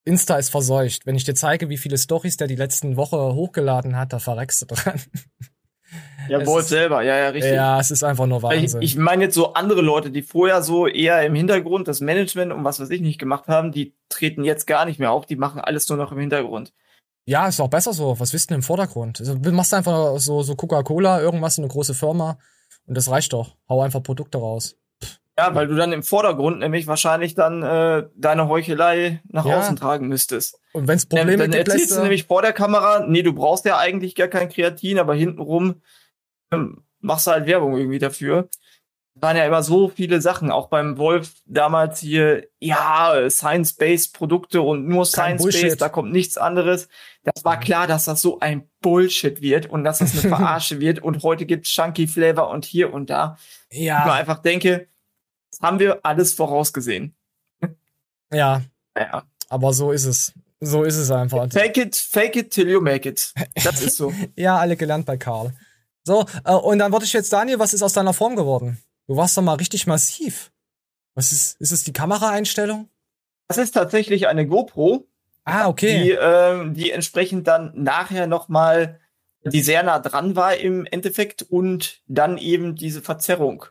S1: Insta ist verseucht. Wenn ich dir zeige, wie viele Stories der die letzten Woche hochgeladen hat, da verreckst du dran.
S2: Ja,
S1: ist-
S2: selber, ja, ja, richtig.
S1: Ja, es ist einfach nur
S2: Weil Ich,
S1: Wahnsinn.
S2: ich meine jetzt so andere Leute, die vorher so eher im Hintergrund das Management und was weiß ich nicht gemacht haben, die treten jetzt gar nicht mehr auf, die machen alles nur noch im Hintergrund.
S1: Ja, ist auch besser so. Was denn im Vordergrund? Also, du machst einfach so, so Coca-Cola, irgendwas, eine große Firma. Und das reicht doch. Hau einfach Produkte raus.
S2: Ja, weil du dann im Vordergrund nämlich wahrscheinlich dann äh, deine Heuchelei nach
S1: Ja.
S2: außen tragen müsstest.
S1: Und wenn's
S2: Dann,
S1: Probleme
S2: dann
S1: gibt,
S2: erzählst du nämlich vor der Kamera, nee, du brauchst ja eigentlich gar kein Kreatin, aber hintenrum machst du halt Werbung irgendwie dafür. Es waren ja immer so viele Sachen, auch beim Wolf damals hier, ja, Science-Based Produkte und nur Science-Based, da kommt nichts anderes. Das war klar, dass das so ein Bullshit wird und dass das eine Verarsche wird und heute gibt's Chunky Flavor und hier und da. Ich mir
S1: ja,
S2: einfach denke, das haben wir alles vorausgesehen.
S1: ja,
S2: Ja.
S1: aber so ist es. So ist es einfach.
S2: Fake it, fake it till you make it. Das ist so.
S1: Ja, alle gelernt bei Karl. So, äh, und dann wollte ich jetzt, Daniel, was ist aus deiner Form geworden? Du warst doch mal richtig massiv. Was ist, ist es die Kameraeinstellung?
S2: Das ist tatsächlich eine GoPro,
S1: Ah, okay.
S2: die, ähm, die entsprechend dann nachher nochmal, die sehr nah dran war im Endeffekt und dann eben diese Verzerrung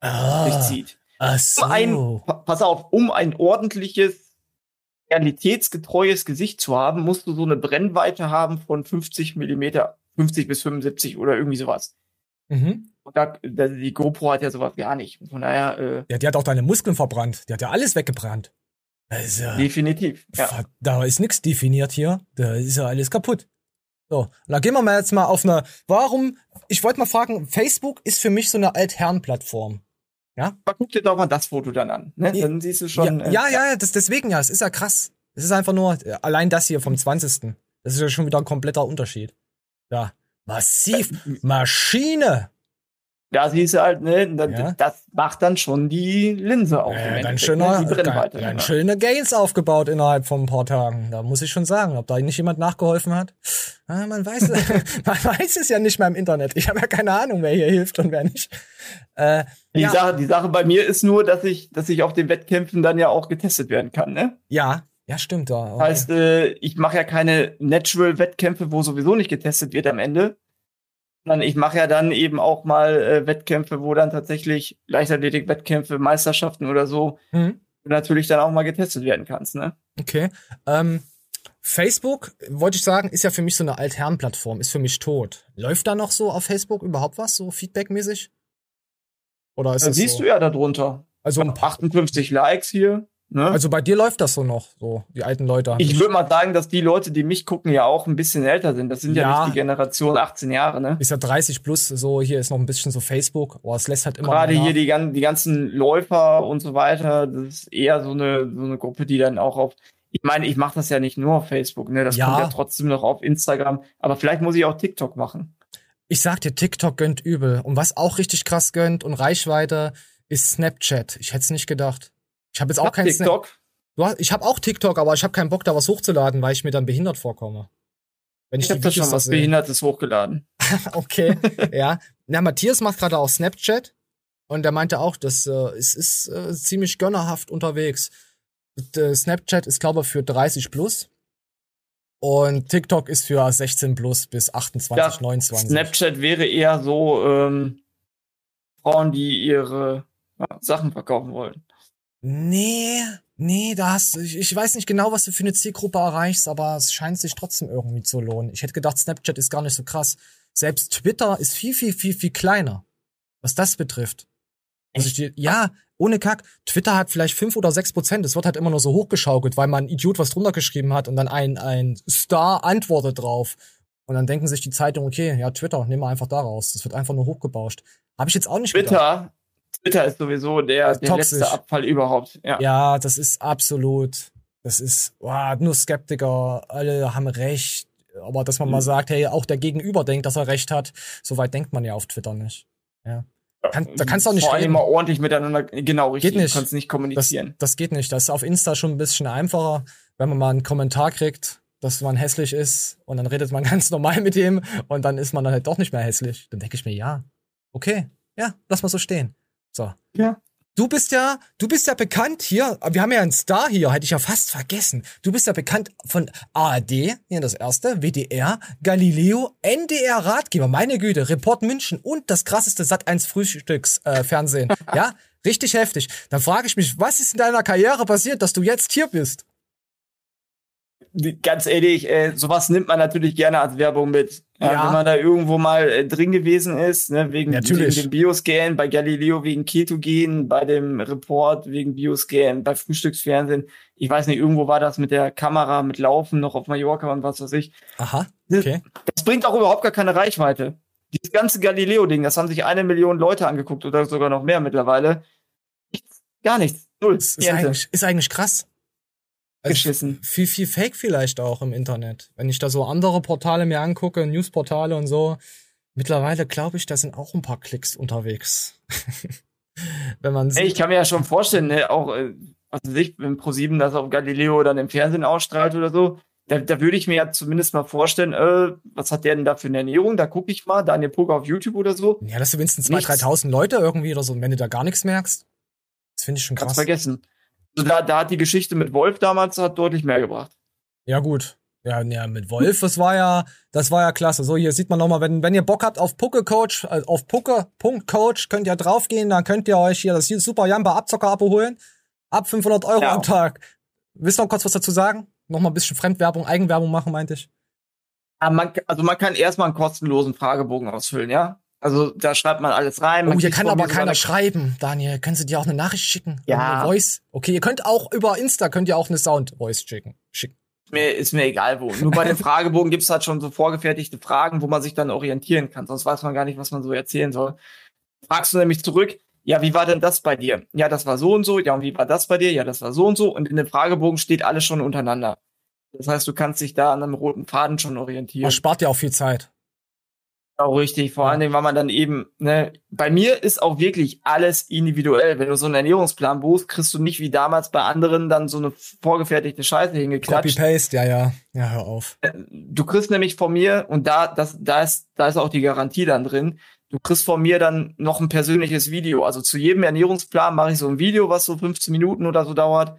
S1: ah,
S2: durchzieht.
S1: ach
S2: Um ein,
S1: so.
S2: pa- pass auf, um ein ordentliches, realitätsgetreues Gesicht zu haben, musst du so eine Brennweite haben von 50 Millimeter, 50 bis 75 oder irgendwie sowas.
S1: Mhm.
S2: Und da, da, die GoPro hat ja sowas gar nicht. Von daher, äh,
S1: Ja, die hat auch deine Muskeln verbrannt. Die hat ja alles weggebrannt. Also,
S2: definitiv. Ja.
S1: Da ist nichts definiert hier. Da ist ja alles kaputt. So, und dann gehen wir mal jetzt mal auf eine. Warum? Ich wollte mal fragen, Facebook ist für mich so eine Altherren-Plattform.
S2: Aber guck dir doch mal das Foto dann an. Ne?
S1: Ja.
S2: Dann siehst du schon.
S1: ja,
S2: äh,
S1: ja, ja, das, deswegen ja. Es ist ja krass. Es ist einfach nur, äh, allein das hier vom 20. Das ist ja schon wieder ein kompletter Unterschied. Ja. Massiv. Maschine.
S2: Da siehst du halt, ne, da,
S1: Ja.
S2: das macht dann schon die Linse auf.
S1: Ja,
S2: Endeffekt,
S1: schöner,
S2: ne,
S1: dann, dann
S2: ja.
S1: schöne Gains aufgebaut innerhalb von ein paar Tagen. Da muss ich schon sagen, ob da nicht jemand nachgeholfen hat. Ah, man weiß, man weiß es ja nicht mehr im Internet. Ich habe ja keine Ahnung, wer hier hilft und wer nicht. Äh,
S2: Die,
S1: ja,
S2: Sache, die Sache bei mir ist nur, dass ich, dass ich auf den Wettkämpfen dann ja auch getestet werden kann, ne?
S1: ja, ja, stimmt da.
S2: Das heißt, äh, ich mache ja keine Natural-Wettkämpfe, wo sowieso nicht getestet wird am Ende. Sondern ich mache ja dann eben auch mal äh, Wettkämpfe, wo dann tatsächlich Leichtathletik-Wettkämpfe, Meisterschaften oder so
S1: Hm,
S2: du natürlich dann auch mal getestet werden kannst, ne?
S1: okay. Ähm, Facebook, wollte ich sagen, ist ja für mich so eine Altherrenplattform, ist für mich tot. Läuft da noch so auf Facebook überhaupt was, so feedbackmäßig? Oder ist
S2: Da
S1: das
S2: siehst
S1: so?
S2: du ja darunter.
S1: Also, ein paar,
S2: 58 Likes hier. Ne?
S1: also bei dir läuft das so noch, so die alten Leute.
S2: ich würde mal sagen, dass die Leute, die mich gucken, ja auch ein bisschen älter sind. Das sind ja,
S1: Ja.
S2: nicht die Generation 18 Jahre, ne?
S1: ist ja 30 plus, so hier ist noch ein bisschen so Facebook, aber es lässt halt immer
S2: Gerade hier die, gan- die ganzen Läufer und so weiter, das ist eher so eine, so eine Gruppe, die dann auch auf. Ich meine, ich mache das ja nicht nur auf Facebook, ne? Das
S1: Ja.
S2: kommt ja trotzdem noch auf Instagram. Aber vielleicht muss ich auch TikTok machen.
S1: Ich sag dir, TikTok gönnt übel. Und was auch richtig krass gönnt und Reichweite ist Snapchat. Ich hätte es nicht gedacht. Ich habe jetzt auch kein Snap.
S2: TikTok.
S1: Hast, ich habe auch TikTok, aber ich habe keinen Bock, da was hochzuladen, weil ich mir dann behindert vorkomme. Wenn
S2: Ich habe da schon was. Behindertes hochgeladen.
S1: Okay, ja. Na, Matthias macht gerade auch Snapchat und der meinte auch, dass äh, es ist äh, ziemlich gönnerhaft unterwegs. Und, äh, Snapchat ist, glaube ich, für 30 plus. Und TikTok ist für 16 plus bis 28,
S2: Ja,
S1: 29.
S2: Snapchat wäre eher so ähm, Frauen, die ihre ja, Sachen verkaufen wollen.
S1: Nee, nee, da hast du, ich, ich weiß nicht genau, was du für eine Zielgruppe erreichst, aber es scheint sich trotzdem irgendwie zu lohnen. Ich hätte gedacht, Snapchat ist gar nicht so krass. Selbst Twitter ist viel, viel, viel, viel kleiner, was das betrifft. Also ich, ja, ohne Kack, Twitter hat vielleicht fünf oder sechs Prozent. Es wird halt immer nur so hochgeschaukelt, weil man ein Idiot was drunter geschrieben hat und dann ein, ein Star antwortet drauf. Und dann denken sich die Zeitung, okay, ja, Twitter, nehmen wir einfach da raus. Das wird einfach nur hochgebauscht. Habe ich jetzt auch nicht gedacht.
S2: Twitter, ist sowieso der, der
S1: Toxisch.
S2: letzte Abfall überhaupt. Ja.
S1: Ja, das ist absolut, das ist, wow, nur Skeptiker, alle haben recht. Aber dass man mal sagt, hey, auch der Gegenüber denkt, dass er recht hat, so weit denkt man ja auf Twitter nicht. Ja. Kann, da kannst du auch nicht
S2: Vor allem mal ordentlich miteinander, genau richtig.
S1: Geht nicht.
S2: Du kannst nicht
S1: Das,
S2: kommunizieren.
S1: das geht nicht. Das ist auf Insta schon ein bisschen einfacher, wenn man mal einen Kommentar kriegt, dass man hässlich ist und dann redet man ganz normal mit ihm und dann ist man dann halt doch nicht mehr hässlich. Dann denke ich mir, ja, okay, ja, lass mal so stehen. So.
S2: Ja.
S1: Du bist ja, du bist ja bekannt hier, wir haben ja einen Star hier, hätte ich ja fast vergessen. Du bist ja bekannt von ARD, hier das erste, WDR, Galileo, NDR Ratgeber, meine Güte, Report München und das krasseste Sat1 Frühstücksfernsehen. Äh, Fernsehen. ja, richtig heftig. Dann frage ich mich, was ist in deiner Karriere passiert, dass du jetzt hier bist?
S2: Ganz ehrlich, äh, sowas nimmt man natürlich gerne als Werbung mit. Ja,
S1: Ja.
S2: Wenn man da irgendwo mal äh, drin gewesen ist, ne, wegen,
S1: Natürlich.
S2: wegen dem Bioscan, bei Galileo wegen Ketogen, bei dem Report wegen Bioscan, bei Frühstücksfernsehen. Ich weiß nicht, irgendwo war das mit der Kamera, mit Laufen noch auf Mallorca und was weiß ich.
S1: Aha, okay.
S2: Das bringt auch überhaupt gar keine Reichweite. Dieses ganze Galileo-Ding, das haben sich eine Million Leute angeguckt oder sogar noch mehr mittlerweile. Gar nichts. Null.
S1: Das ist
S2: Niente.
S1: eigentlich, ist eigentlich krass. Also
S2: Geschissen.
S1: viel, viel Fake vielleicht auch im Internet. Wenn ich da so andere Portale mir angucke, Newsportale und so, mittlerweile glaube ich, da sind auch ein paar Klicks unterwegs. Wenn man sieht.
S2: ich kann mir ja schon vorstellen, ne, auch, äh, was weiß ich, wenn Pro7 das auf Galileo dann im Fernsehen ausstrahlt oder so, da, da würde ich mir ja zumindest mal vorstellen, äh, was hat der denn da für eine Ernährung? Da gucke ich mal, Daniel Poker auf YouTube oder so.
S1: Ja, dass du wenigstens 2.000,
S2: Nichts.
S1: 3.000 Leute irgendwie oder so, und wenn du da gar nichts merkst, das finde ich schon krass.
S2: vergessen. Also da, da hat die Geschichte mit Wolf damals hat deutlich mehr gebracht.
S1: Ja, gut. Ja, ja, mit Wolf, das war ja, das war ja klasse. So, hier sieht man nochmal, wenn, wenn ihr Bock habt auf Pucke Coach, äh, auf Pucke.coach, könnt ihr draufgehen, dann könnt ihr euch hier das Super Jamba Abzocker abholen. Ab 500 Euro
S2: Ja.
S1: am Tag. Willst du noch kurz was dazu sagen? Nochmal ein bisschen Fremdwerbung, Eigenwerbung machen, meinte ich.
S2: Aber man, also man kann erstmal einen kostenlosen Fragebogen ausfüllen, ja? Also da schreibt man alles rein.
S1: Oh,
S2: man
S1: hier
S2: kriegt
S1: kann aber keiner
S2: eine-
S1: schreiben, Daniel. Können Sie dir auch eine Nachricht schicken?
S2: Ja.
S1: Eine Voice? Okay, ihr könnt auch über Insta, könnt ihr auch eine Sound-Voice schicken. schicken.
S2: mir, ist mir egal wo. Nur bei den Fragebogen gibt's halt schon so vorgefertigte Fragen, wo man sich dann orientieren kann. Sonst weiß man gar nicht, was man so erzählen soll. Fragst du nämlich zurück, ja, wie war denn das bei dir? Ja, das war so und so. Ja, und wie war das bei dir? Ja, das war so und so. Und in dem Fragebogen steht alles schon untereinander. Das heißt, du kannst dich da an einem roten Faden schon orientieren.
S1: Das spart ja auch viel Zeit.
S2: Auch richtig, vor allen Dingen, weil man dann eben, ne, bei mir ist auch wirklich alles individuell. Wenn du so einen Ernährungsplan buchst, kriegst du nicht wie damals bei anderen dann so eine vorgefertigte Scheiße hingeklatscht.
S1: Copy-Paste, ja, ja. Ja, hör auf.
S2: Du kriegst nämlich von mir, und da, das, da ist, da ist auch die Garantie dann drin, du kriegst von mir dann noch ein persönliches Video. Also zu jedem Ernährungsplan mache ich so ein Video, was so 15 Minuten oder so dauert.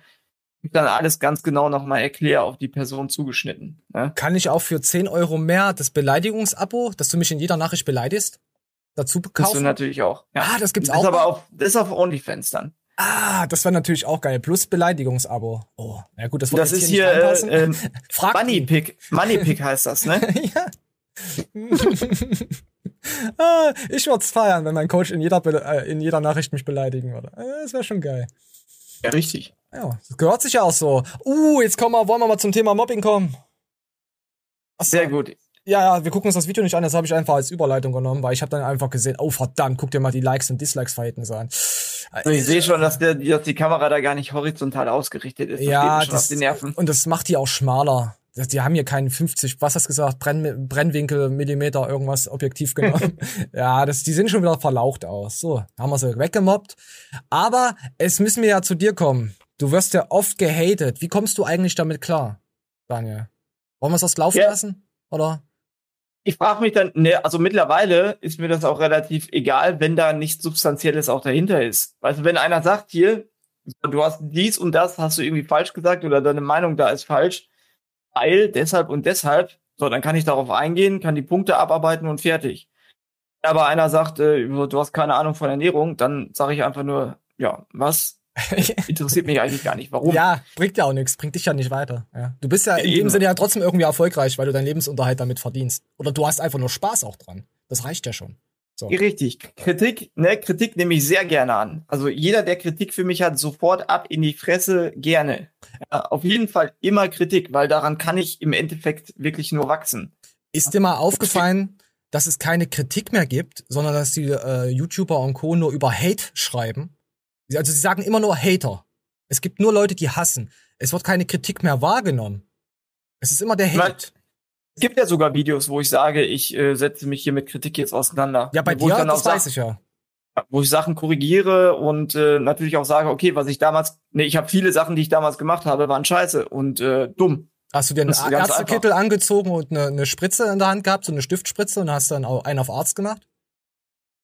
S2: Dann alles ganz genau nochmal erkläre, auf die Person zugeschnitten. Ne?
S1: Kann ich auch für 10 Euro mehr das Beleidigungsabo, dass du mich in jeder Nachricht beleidigst, dazu
S2: Kriegst du
S1: kaufen?
S2: natürlich auch. Ja.
S1: Ah, das gibt's
S2: das
S1: auch.
S2: Ist aber auf, das ist auf OnlyFans dann.
S1: Ah, das wäre natürlich auch geil. Plus Beleidigungsabo. Oh, na gut, das wird
S2: Das
S1: jetzt
S2: ist
S1: hier
S2: hier
S1: nicht
S2: äh, ähm,
S1: Frag
S2: Money. Pick. Money Pick heißt das, ne?
S1: ja. ah, ich würde es feiern, wenn mein Coach in jeder, Be äh, in jeder Nachricht mich beleidigen würde. Äh, Das wäre schon geil.
S2: Ja, richtig.
S1: Ja, das gehört sich ja auch so. Uh, jetzt kommen wir, wollen wir mal zum Thema Mobbing kommen. Ach so.
S2: Sehr gut.
S1: Ja, ja, wir gucken uns das Video nicht an, das habe ich einfach als Überleitung genommen, weil ich habe dann einfach gesehen, oh verdammt, guck dir mal die Likes und Dislikes-Verhältnisse an.
S2: Also ich sehe schon, dass, der, dass die Kamera da gar nicht horizontal ausgerichtet ist. Das
S1: ja, das,
S2: die Nerven.
S1: und das macht die auch schmaler. Die haben hier keinen 50, was hast du gesagt, Brenn, Brennwinkel, Millimeter, irgendwas Objektiv genommen. ja, das, die sehen schon wieder verlaucht aus. So, haben wir sie weggemobbt. Aber es müssen wir ja zu dir kommen. Du wirst ja oft gehatet. Wie kommst du eigentlich damit klar, Daniel? Wollen wir es das laufen
S2: Ja.
S1: lassen? Oder?
S2: Ich frage mich dann, ne, also mittlerweile ist mir das auch relativ egal, wenn da nichts Substanzielles auch dahinter ist. Weißt du, wenn einer sagt hier, du hast dies und das, hast du irgendwie falsch gesagt oder deine Meinung da ist falsch, weil, deshalb und deshalb, so, dann kann ich darauf eingehen, kann die Punkte abarbeiten und fertig. Wenn aber einer sagt, äh, du hast keine Ahnung von Ernährung, dann sage ich einfach nur, ja, was? Interessiert mich eigentlich gar nicht. Warum?
S1: Ja, bringt ja auch nichts, bringt dich ja nicht weiter. Ja. Du bist ja in
S2: Eben.
S1: dem Sinne ja trotzdem irgendwie erfolgreich, weil du deinen Lebensunterhalt damit verdienst. Oder du hast einfach nur Spaß auch dran. Das reicht ja schon. So.
S2: Richtig. Kritik, ne, Kritik nehme ich sehr gerne an. Also jeder, der Kritik für mich hat, sofort ab in die Fresse gerne. Ja, auf jeden Fall immer Kritik, weil daran kann ich im Endeffekt wirklich nur wachsen.
S1: Ist dir mal aufgefallen, dass es keine Kritik mehr gibt, sondern dass die äh, YouTuber und Co. nur über Hate schreiben? Also sie sagen immer nur Hater. Es gibt nur Leute, die hassen. Es wird keine Kritik mehr wahrgenommen. Es ist immer der Hate.
S2: Es gibt ja sogar Videos, wo ich sage, ich äh, setze mich hier mit Kritik jetzt auseinander.
S1: Ja, bei
S2: wo ich
S1: dir,
S2: dann
S1: das weiß ich ja.
S2: Wo ich Sachen korrigiere und äh, natürlich auch sage, okay, was ich damals, ne, ich habe viele Sachen, die ich damals gemacht habe, waren scheiße und äh, dumm.
S1: Hast du dir einen Ärztekittel angezogen und eine, eine Spritze in der Hand gehabt, so eine Stiftspritze und hast dann auch einen auf Arzt gemacht?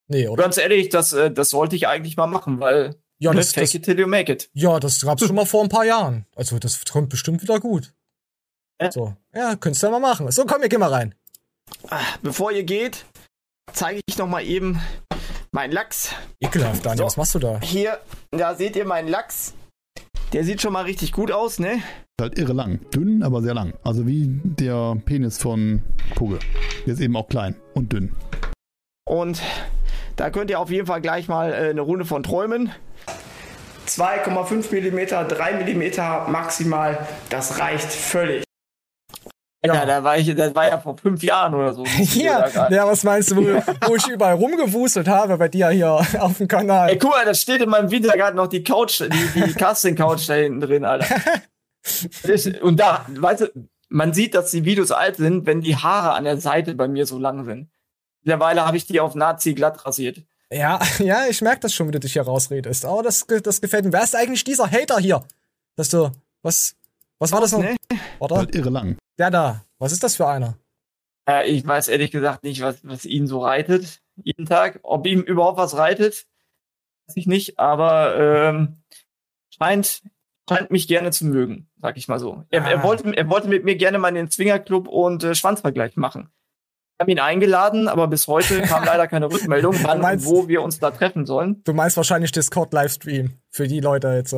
S1: Nee, oder?
S2: Ganz ehrlich, das, äh, das sollte ich eigentlich mal machen, weil
S1: Ja,
S2: ne,
S1: das,
S2: fake
S1: das,
S2: it till you make it.
S1: ja, das gab's schon mal vor ein paar Jahren. Also das kommt bestimmt wieder gut.
S2: Ja.
S1: So, ja, könntest du ja mal machen. So, komm, wir gehen mal rein.
S2: Bevor ihr geht, zeige ich noch mal eben meinen Lachs.
S1: Ekelhaft, Daniel,
S2: So.
S1: was machst du da?
S2: Hier, da seht ihr meinen Lachs. Der sieht schon mal richtig gut aus, ne?
S10: halt irre lang. Dünn, aber sehr lang. Also wie der Penis von Pugge. Der ist eben auch klein und dünn.
S2: Und da könnt ihr auf jeden Fall gleich mal äh, eine Runde von träumen. 2,5 mm, 3 mm maximal, das reicht völlig. Ja, da war ich, das war ja vor fünf Jahren oder so.
S1: Ja, ja, was meinst du, wo, wo ich überall rumgewuselt habe bei dir hier auf dem Kanal?
S2: Ey, guck mal, da steht in meinem Video gerade noch die Couch, die, die Casting-Couch da hinten drin, Alter. Das, und da, weißt du, man sieht, dass die Videos alt sind, wenn die Haare an der Seite bei mir so lang sind. Mittlerweile habe ich die auf Nazi glatt rasiert.
S1: Ja, ja, ich merke das schon, wie du dich hier rausredest. Aber das, das gefällt mir. Wer ist eigentlich dieser Hater hier? Dass du, was, was war das noch?
S2: Ne?
S1: Warte,
S10: Halt irre lang.
S1: der da. Was ist das für einer?
S2: Äh, ich weiß ehrlich gesagt nicht, was, was ihn so reitet jeden Tag. Ob ihm überhaupt was reitet, weiß ich nicht, aber ähm, scheint, scheint mich gerne zu mögen, sag ich mal so. Er,
S1: Ah.
S2: er, wollte, er wollte mit mir gerne mal den Zwingerclub und äh, Schwanzvergleich machen. Ich habe ihn eingeladen, aber bis heute kam leider keine Rückmeldung, wann und
S1: meinst-
S2: wo wir uns da treffen sollen.
S1: Du meinst wahrscheinlich Discord-Livestream für die Leute jetzt.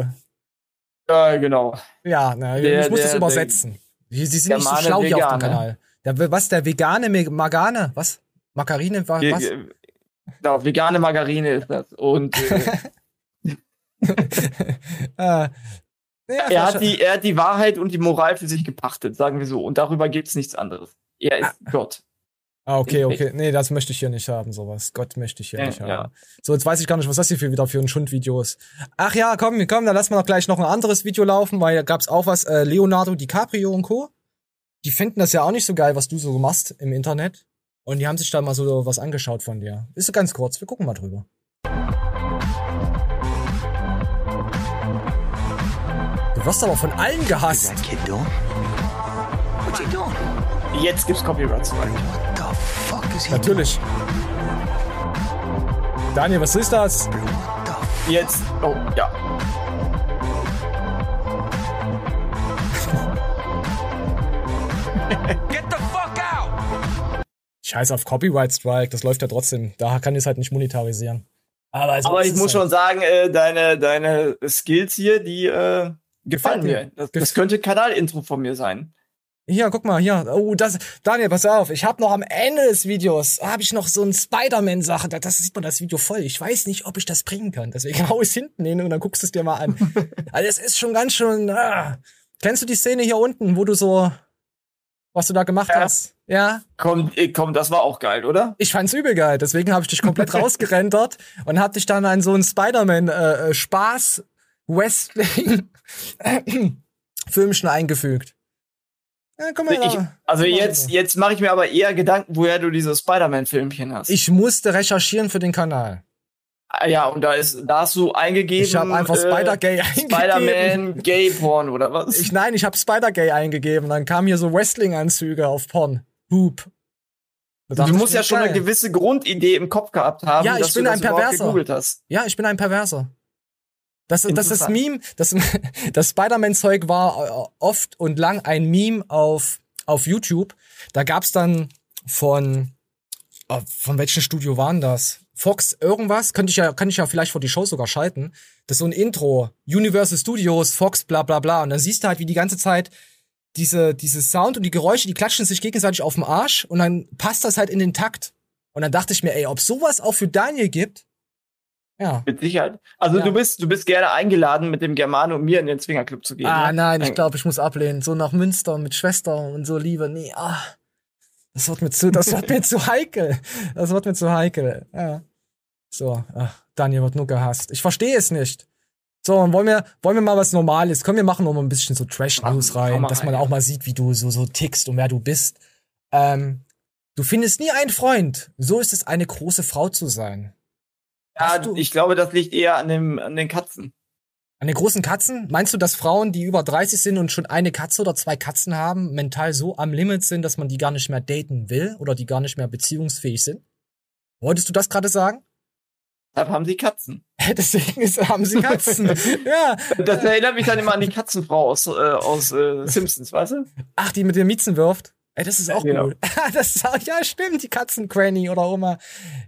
S2: Ja, genau.
S1: Ja, na,
S2: Der-
S1: ich muss das
S2: der-
S1: übersetzen. Sie, sie sind
S2: der
S1: nicht so schlau hier auf dem. Kanal. Der, was, der vegane Margane? Was? Margarine? wa- Was?
S2: ge- Genau, vegane Margarine ist das. Und äh,
S1: äh, ja,
S2: er, hat die, er hat die Wahrheit und die Moral für sich gepachtet, sagen wir so. Und darüber gibt's nichts anderes. Er ist Gott.
S1: Ah, okay, okay. Nee, das möchte ich hier nicht haben, sowas. Gott möchte ich hier
S2: Ja,
S1: nicht haben.
S2: ja.
S1: So, jetzt weiß ich gar nicht, was das hier für wieder für ein Schundvideo ist. Ach ja, komm, komm, dann lassen wir doch gleich noch ein anderes Video laufen, weil da gab's auch was, äh, Leonardo DiCaprio und Co. Die finden das ja auch nicht so geil, was du so machst im Internet. Und die haben sich da mal so was angeschaut von dir. Ist so ganz kurz, wir gucken mal drüber. Du wirst aber von allen gehasst.
S2: Jetzt gibt's Copyright Strike.
S1: Natürlich. Daniel, was ist das?
S2: Jetzt, oh, ja.
S1: Scheiß auf Copyright Strike, das läuft ja trotzdem. Da kann ich es halt nicht monetarisieren. Aber, so
S2: Aber ich muss
S1: halt.
S2: schon sagen, äh, deine, deine Skills hier, die äh, gefallen
S1: mir.
S2: Das, das könnte Kanalintro von mir sein.
S1: Hier, guck mal, hier. Oh, das. Daniel, pass auf. Ich habe noch am Ende des Videos habe ich noch so ein Spider-Man-Sache. Da das sieht man das Video voll. Ich weiß nicht, ob ich das bringen kann. Deswegen hau ich hinten hin und dann guckst du es dir mal an. also es ist schon ganz schön. Ah. Kennst du die Szene hier unten, wo du so, was du da gemacht
S2: Ja.
S1: hast? Ja.
S2: Komm, äh, komm, das war auch geil, oder?
S1: Ich fand's übel geil. Deswegen habe ich dich komplett rausgerendert und hab dich dann an so ein Spider-Man äh, äh, eingefügt. Ja, guck mal,
S2: Ich, also jetzt, jetzt mache ich mir aber eher Gedanken, woher du diese Spider-Man-Filmchen hast.
S1: Ich musste recherchieren für den Kanal.
S2: Ah, ja, und da ist, da hast du eingegeben.
S1: Ich habe einfach
S2: äh,
S1: Spider-Gay eingegeben.
S2: Spider-Man Gay Porn oder was?
S1: Ich, nein, ich habe Spider-Gay eingegeben. Dann kamen hier so Wrestling-Anzüge auf Porn. Hoop.
S2: Du musst ja schon eine
S1: geil.
S2: gewisse Grundidee im Kopf gehabt haben,
S1: Ja, ich
S2: dass
S1: bin
S2: du
S1: ein
S2: das überhaupt
S1: Perverser.
S2: gegoogelt hast.
S1: Ja, ich bin ein Perverser. Das, das ist
S2: Interessant.
S1: Meme, das, das Spider-Man-Zeug war äh, oft und lang ein Meme auf, auf YouTube. Da gab's dann von, oh, von welchem Studio waren das? Fox irgendwas? Könnte ich ja, kann ich ja vielleicht vor die Show sogar schalten. Das ist so ein Intro. Universal Studios, Fox, bla, bla, bla. Und dann siehst du halt, wie die ganze Zeit diese, diese Sound und die Geräusche, die klatschen sich gegenseitig auf den Arsch und dann passt das halt in den Takt. Und dann dachte ich mir, ey, ob sowas auch für Daniel gibt? Ja.
S2: Mit Sicherheit. Also
S1: Ja.
S2: du bist, du bist gerne eingeladen, mit dem Germano und mir in den Zwingerclub zu gehen.
S1: Ah,
S2: ne?
S1: nein, ich glaube, ich muss ablehnen. So nach Münster mit Schwester und so Liebe. Nee, ah. Das wird mir zu, das wird mir zu heikel. Das wird mir zu heikel. Ja. So, ach, Daniel wird nur gehasst. Ich verstehe es nicht. So, und wollen wir, wollen wir mal was Normales? Komm, wir machen noch mal ein bisschen so Trash-News rein, dass man auch mal sieht, wie du so, so tickst und wer du bist. Ähm, du findest nie einen Freund. So ist es, eine große Frau zu sein.
S2: Ja, ich glaube, das liegt eher an, dem, an den Katzen.
S1: An den großen Katzen? Meinst du, dass Frauen, die über 30 sind und schon eine Katze oder zwei Katzen haben, mental so am Limit sind, dass man die gar nicht mehr daten will oder die gar nicht mehr beziehungsfähig sind? Wolltest du das gerade sagen?
S2: Deshalb haben sie Katzen.
S1: Deswegen ist, haben sie Katzen. ja.
S2: Das erinnert mich dann immer an die Katzenfrau aus, äh, aus äh, Simpsons, weißt du?
S1: Ach, die mit den Miezen wirft. Ey, das ist auch
S2: Ja.
S1: cool. das ist auch, ja, stimmt, die Katzen-Granny oder immer.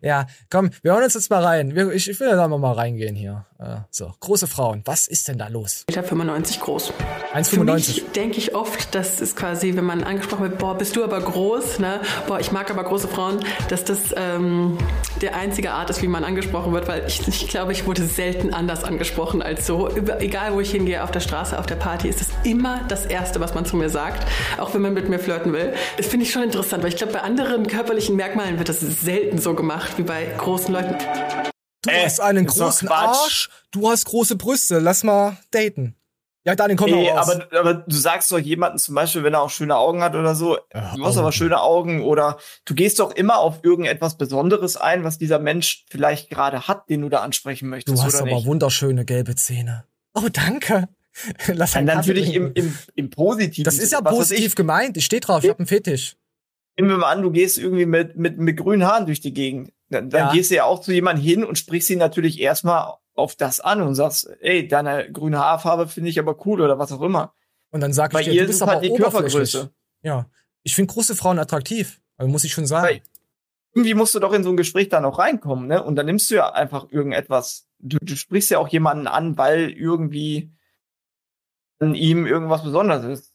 S1: Ja, komm, wir hören uns jetzt mal rein. Ich, ich will da mal reingehen hier. Äh, so, große Frauen. Was ist denn da los?
S11: 1,95 groß. Für
S1: 1,95.
S11: mich denke ich oft, das ist quasi, wenn man angesprochen wird, boah, bist du aber groß, ne? Boah, ich mag aber große Frauen, dass das ähm, der einzige Art ist, wie man angesprochen wird, weil ich, ich glaube, ich wurde selten anders angesprochen als so. Über, egal, wo ich hingehe, auf der Straße, auf der Party, ist es immer das Erste, was man zu mir sagt, auch wenn man mit mir flirten will. Das finde ich schon interessant, weil ich glaube, bei anderen körperlichen Merkmalen wird das selten so gemacht wie bei großen Leuten.
S1: Du
S2: Äh,
S1: hast einen großen. Arsch, du hast große Brüste, lass mal daten. Ja, Daniel, komm
S2: Ey, aber, aber du sagst doch jemanden zum Beispiel, wenn er auch schöne Augen hat oder so,
S1: Ja,
S2: du hast
S1: Augen.
S2: aber schöne Augen oder du gehst doch immer auf irgendetwas Besonderes ein, was dieser Mensch vielleicht gerade hat, den du da ansprechen möchtest,
S1: Du hast
S2: oder
S1: aber
S2: nicht?
S1: wunderschöne gelbe Zähne. Oh, danke. Lass
S2: Dann
S1: Kaffee
S2: natürlich im, im, im Positiven.
S1: Das ist ja
S2: Was
S1: positiv
S2: Ich,
S1: gemeint. Ich stehe drauf, ich habe einen Fetisch.
S2: nehmen wir mal an, du gehst irgendwie mit, mit, mit grünen Haaren durch die Gegend. Dann, dann
S1: Ja.
S2: gehst du ja auch zu jemandem hin und sprichst ihn natürlich erstmal auf das an und sagst, ey, deine grüne Haarfarbe finde ich aber cool oder was auch immer.
S1: Und dann sag
S2: Bei
S1: ich dir, du
S2: ist
S1: bist
S2: es
S1: aber
S2: halt die. Körpergröße.
S1: Ja. Ich finde große Frauen attraktiv. Also muss ich schon sagen.
S2: Weil irgendwie musst du doch in so ein Gespräch da noch reinkommen, ne? Und dann nimmst du ja einfach irgendetwas. Du, du sprichst ja auch jemanden an, weil irgendwie an ihm irgendwas Besonderes ist.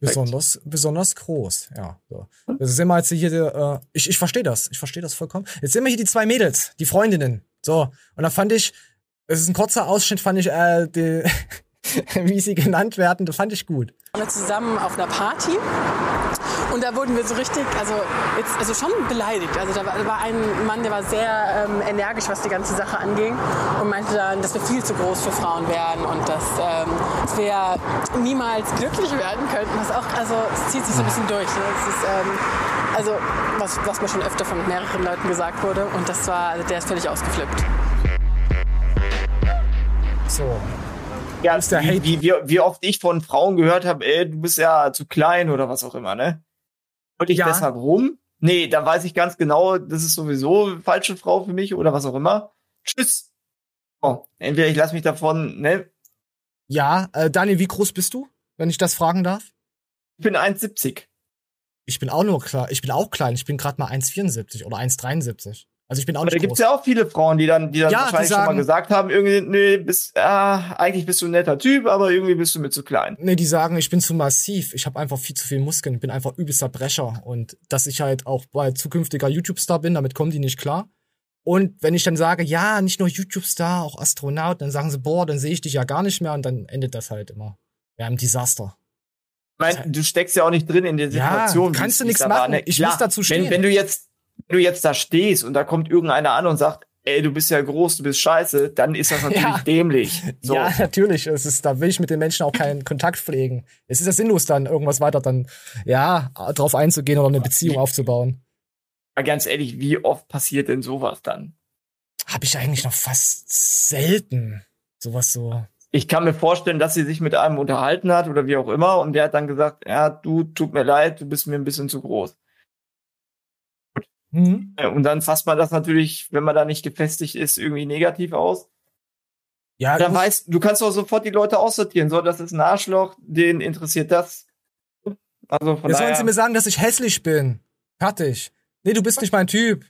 S1: Besonders, besonders groß, ja. So. Das sind wir jetzt hier, äh, ich, ich verstehe das, ich verstehe das vollkommen. Jetzt sehen wir hier die zwei Mädels, die Freundinnen. So, und da fand ich, es ist ein kurzer Ausschnitt, fand ich, äh, die, wie sie genannt werden, das fand ich gut.
S12: Wir zusammen auf einer Party und da wurden wir so richtig, also jetzt, also schon beleidigt. Also da war, da war ein Mann, der war sehr ähm, energisch, was die ganze Sache anging und meinte dann, dass wir viel zu groß für Frauen wären und dass, ähm, dass wir niemals glücklich werden könnten. Was auch, also es zieht sich so ein bisschen durch. Ne? Es ist, ähm, Also, was, was mir schon öfter von mehreren Leuten gesagt wurde. Und das war, also der ist völlig ausgeflippt.
S1: So.
S2: Ja, wie, wie, wie oft ich von Frauen gehört habe, ey, du bist ja zu klein oder was auch immer, ne? Und ich
S1: Ja.
S2: deshalb rum? Nee, da weiß ich ganz genau, das ist sowieso falsche Frau für mich oder was auch immer. Tschüss. Oh, entweder ich lasse mich davon, ne?
S1: Ja, äh, Daniel, wie groß bist du, wenn ich das fragen darf?
S2: Ich bin 1,70.
S1: Ich bin auch nur klar, ich bin auch klein, ich bin gerade mal 1,74 oder 1,73. Also ich bin auch
S2: Aber da
S1: nicht
S2: gibt's
S1: groß.
S2: ja auch viele Frauen, die dann, die dann
S1: Ja, die
S2: wahrscheinlich schon mal
S1: sagen-
S2: gesagt haben, irgendwie, nee, bist, ah, eigentlich bist du ein netter Typ, aber irgendwie bist du mir zu klein.
S1: Nee, die sagen, ich bin zu massiv, ich habe einfach viel zu viel Muskeln, bin einfach übelster Brecher und dass ich halt auch bald zukünftiger YouTube-Star bin, damit kommen die nicht klar. Und wenn ich dann sage, ja, nicht nur YouTube-Star, auch Astronaut, dann sagen sie, boah, dann sehe ich dich ja gar nicht mehr und dann endet das halt immer. Ja, im Desaster.
S2: Ich meine, du steckst ja auch nicht drin in der
S1: Ja,
S2: Situation. wie
S1: kannst du
S2: es
S1: nix
S2: da war,
S1: machen.
S2: ne?
S1: Ich
S2: Klar,
S1: muss dazu stehen.
S2: Wenn, wenn du jetzt, wenn du jetzt da stehst und da kommt irgendeiner an und sagt, ey, du bist ja groß, du bist scheiße, dann ist das natürlich
S1: Ja.
S2: dämlich. So.
S1: Ja, natürlich. Es ist, da will ich mit den Menschen auch keinen Kontakt pflegen. Es ist ja sinnlos, dann irgendwas weiter dann, ja, drauf einzugehen oder eine Beziehung aufzubauen.
S2: Aber ganz ehrlich, wie oft passiert denn sowas dann?
S1: Habe ich eigentlich noch fast selten sowas so.
S2: Ich kann mir vorstellen, dass sie sich mit einem unterhalten hat oder wie auch immer und der hat dann gesagt, ja, du, tut mir leid, du bist mir ein bisschen zu groß.
S1: Mhm.
S2: Äh, Und dann fasst man das natürlich, wenn man da nicht gefestigt ist, irgendwie negativ aus.
S1: Ja,
S2: Dann
S1: du-
S2: weißt, du kannst doch sofort die Leute aussortieren. So, das ist ein Arschloch, den interessiert das. Also von
S1: Jetzt wollen
S2: daher,
S1: sie mir sagen, dass ich hässlich bin. Fertig. Nee, du bist nicht mein Typ.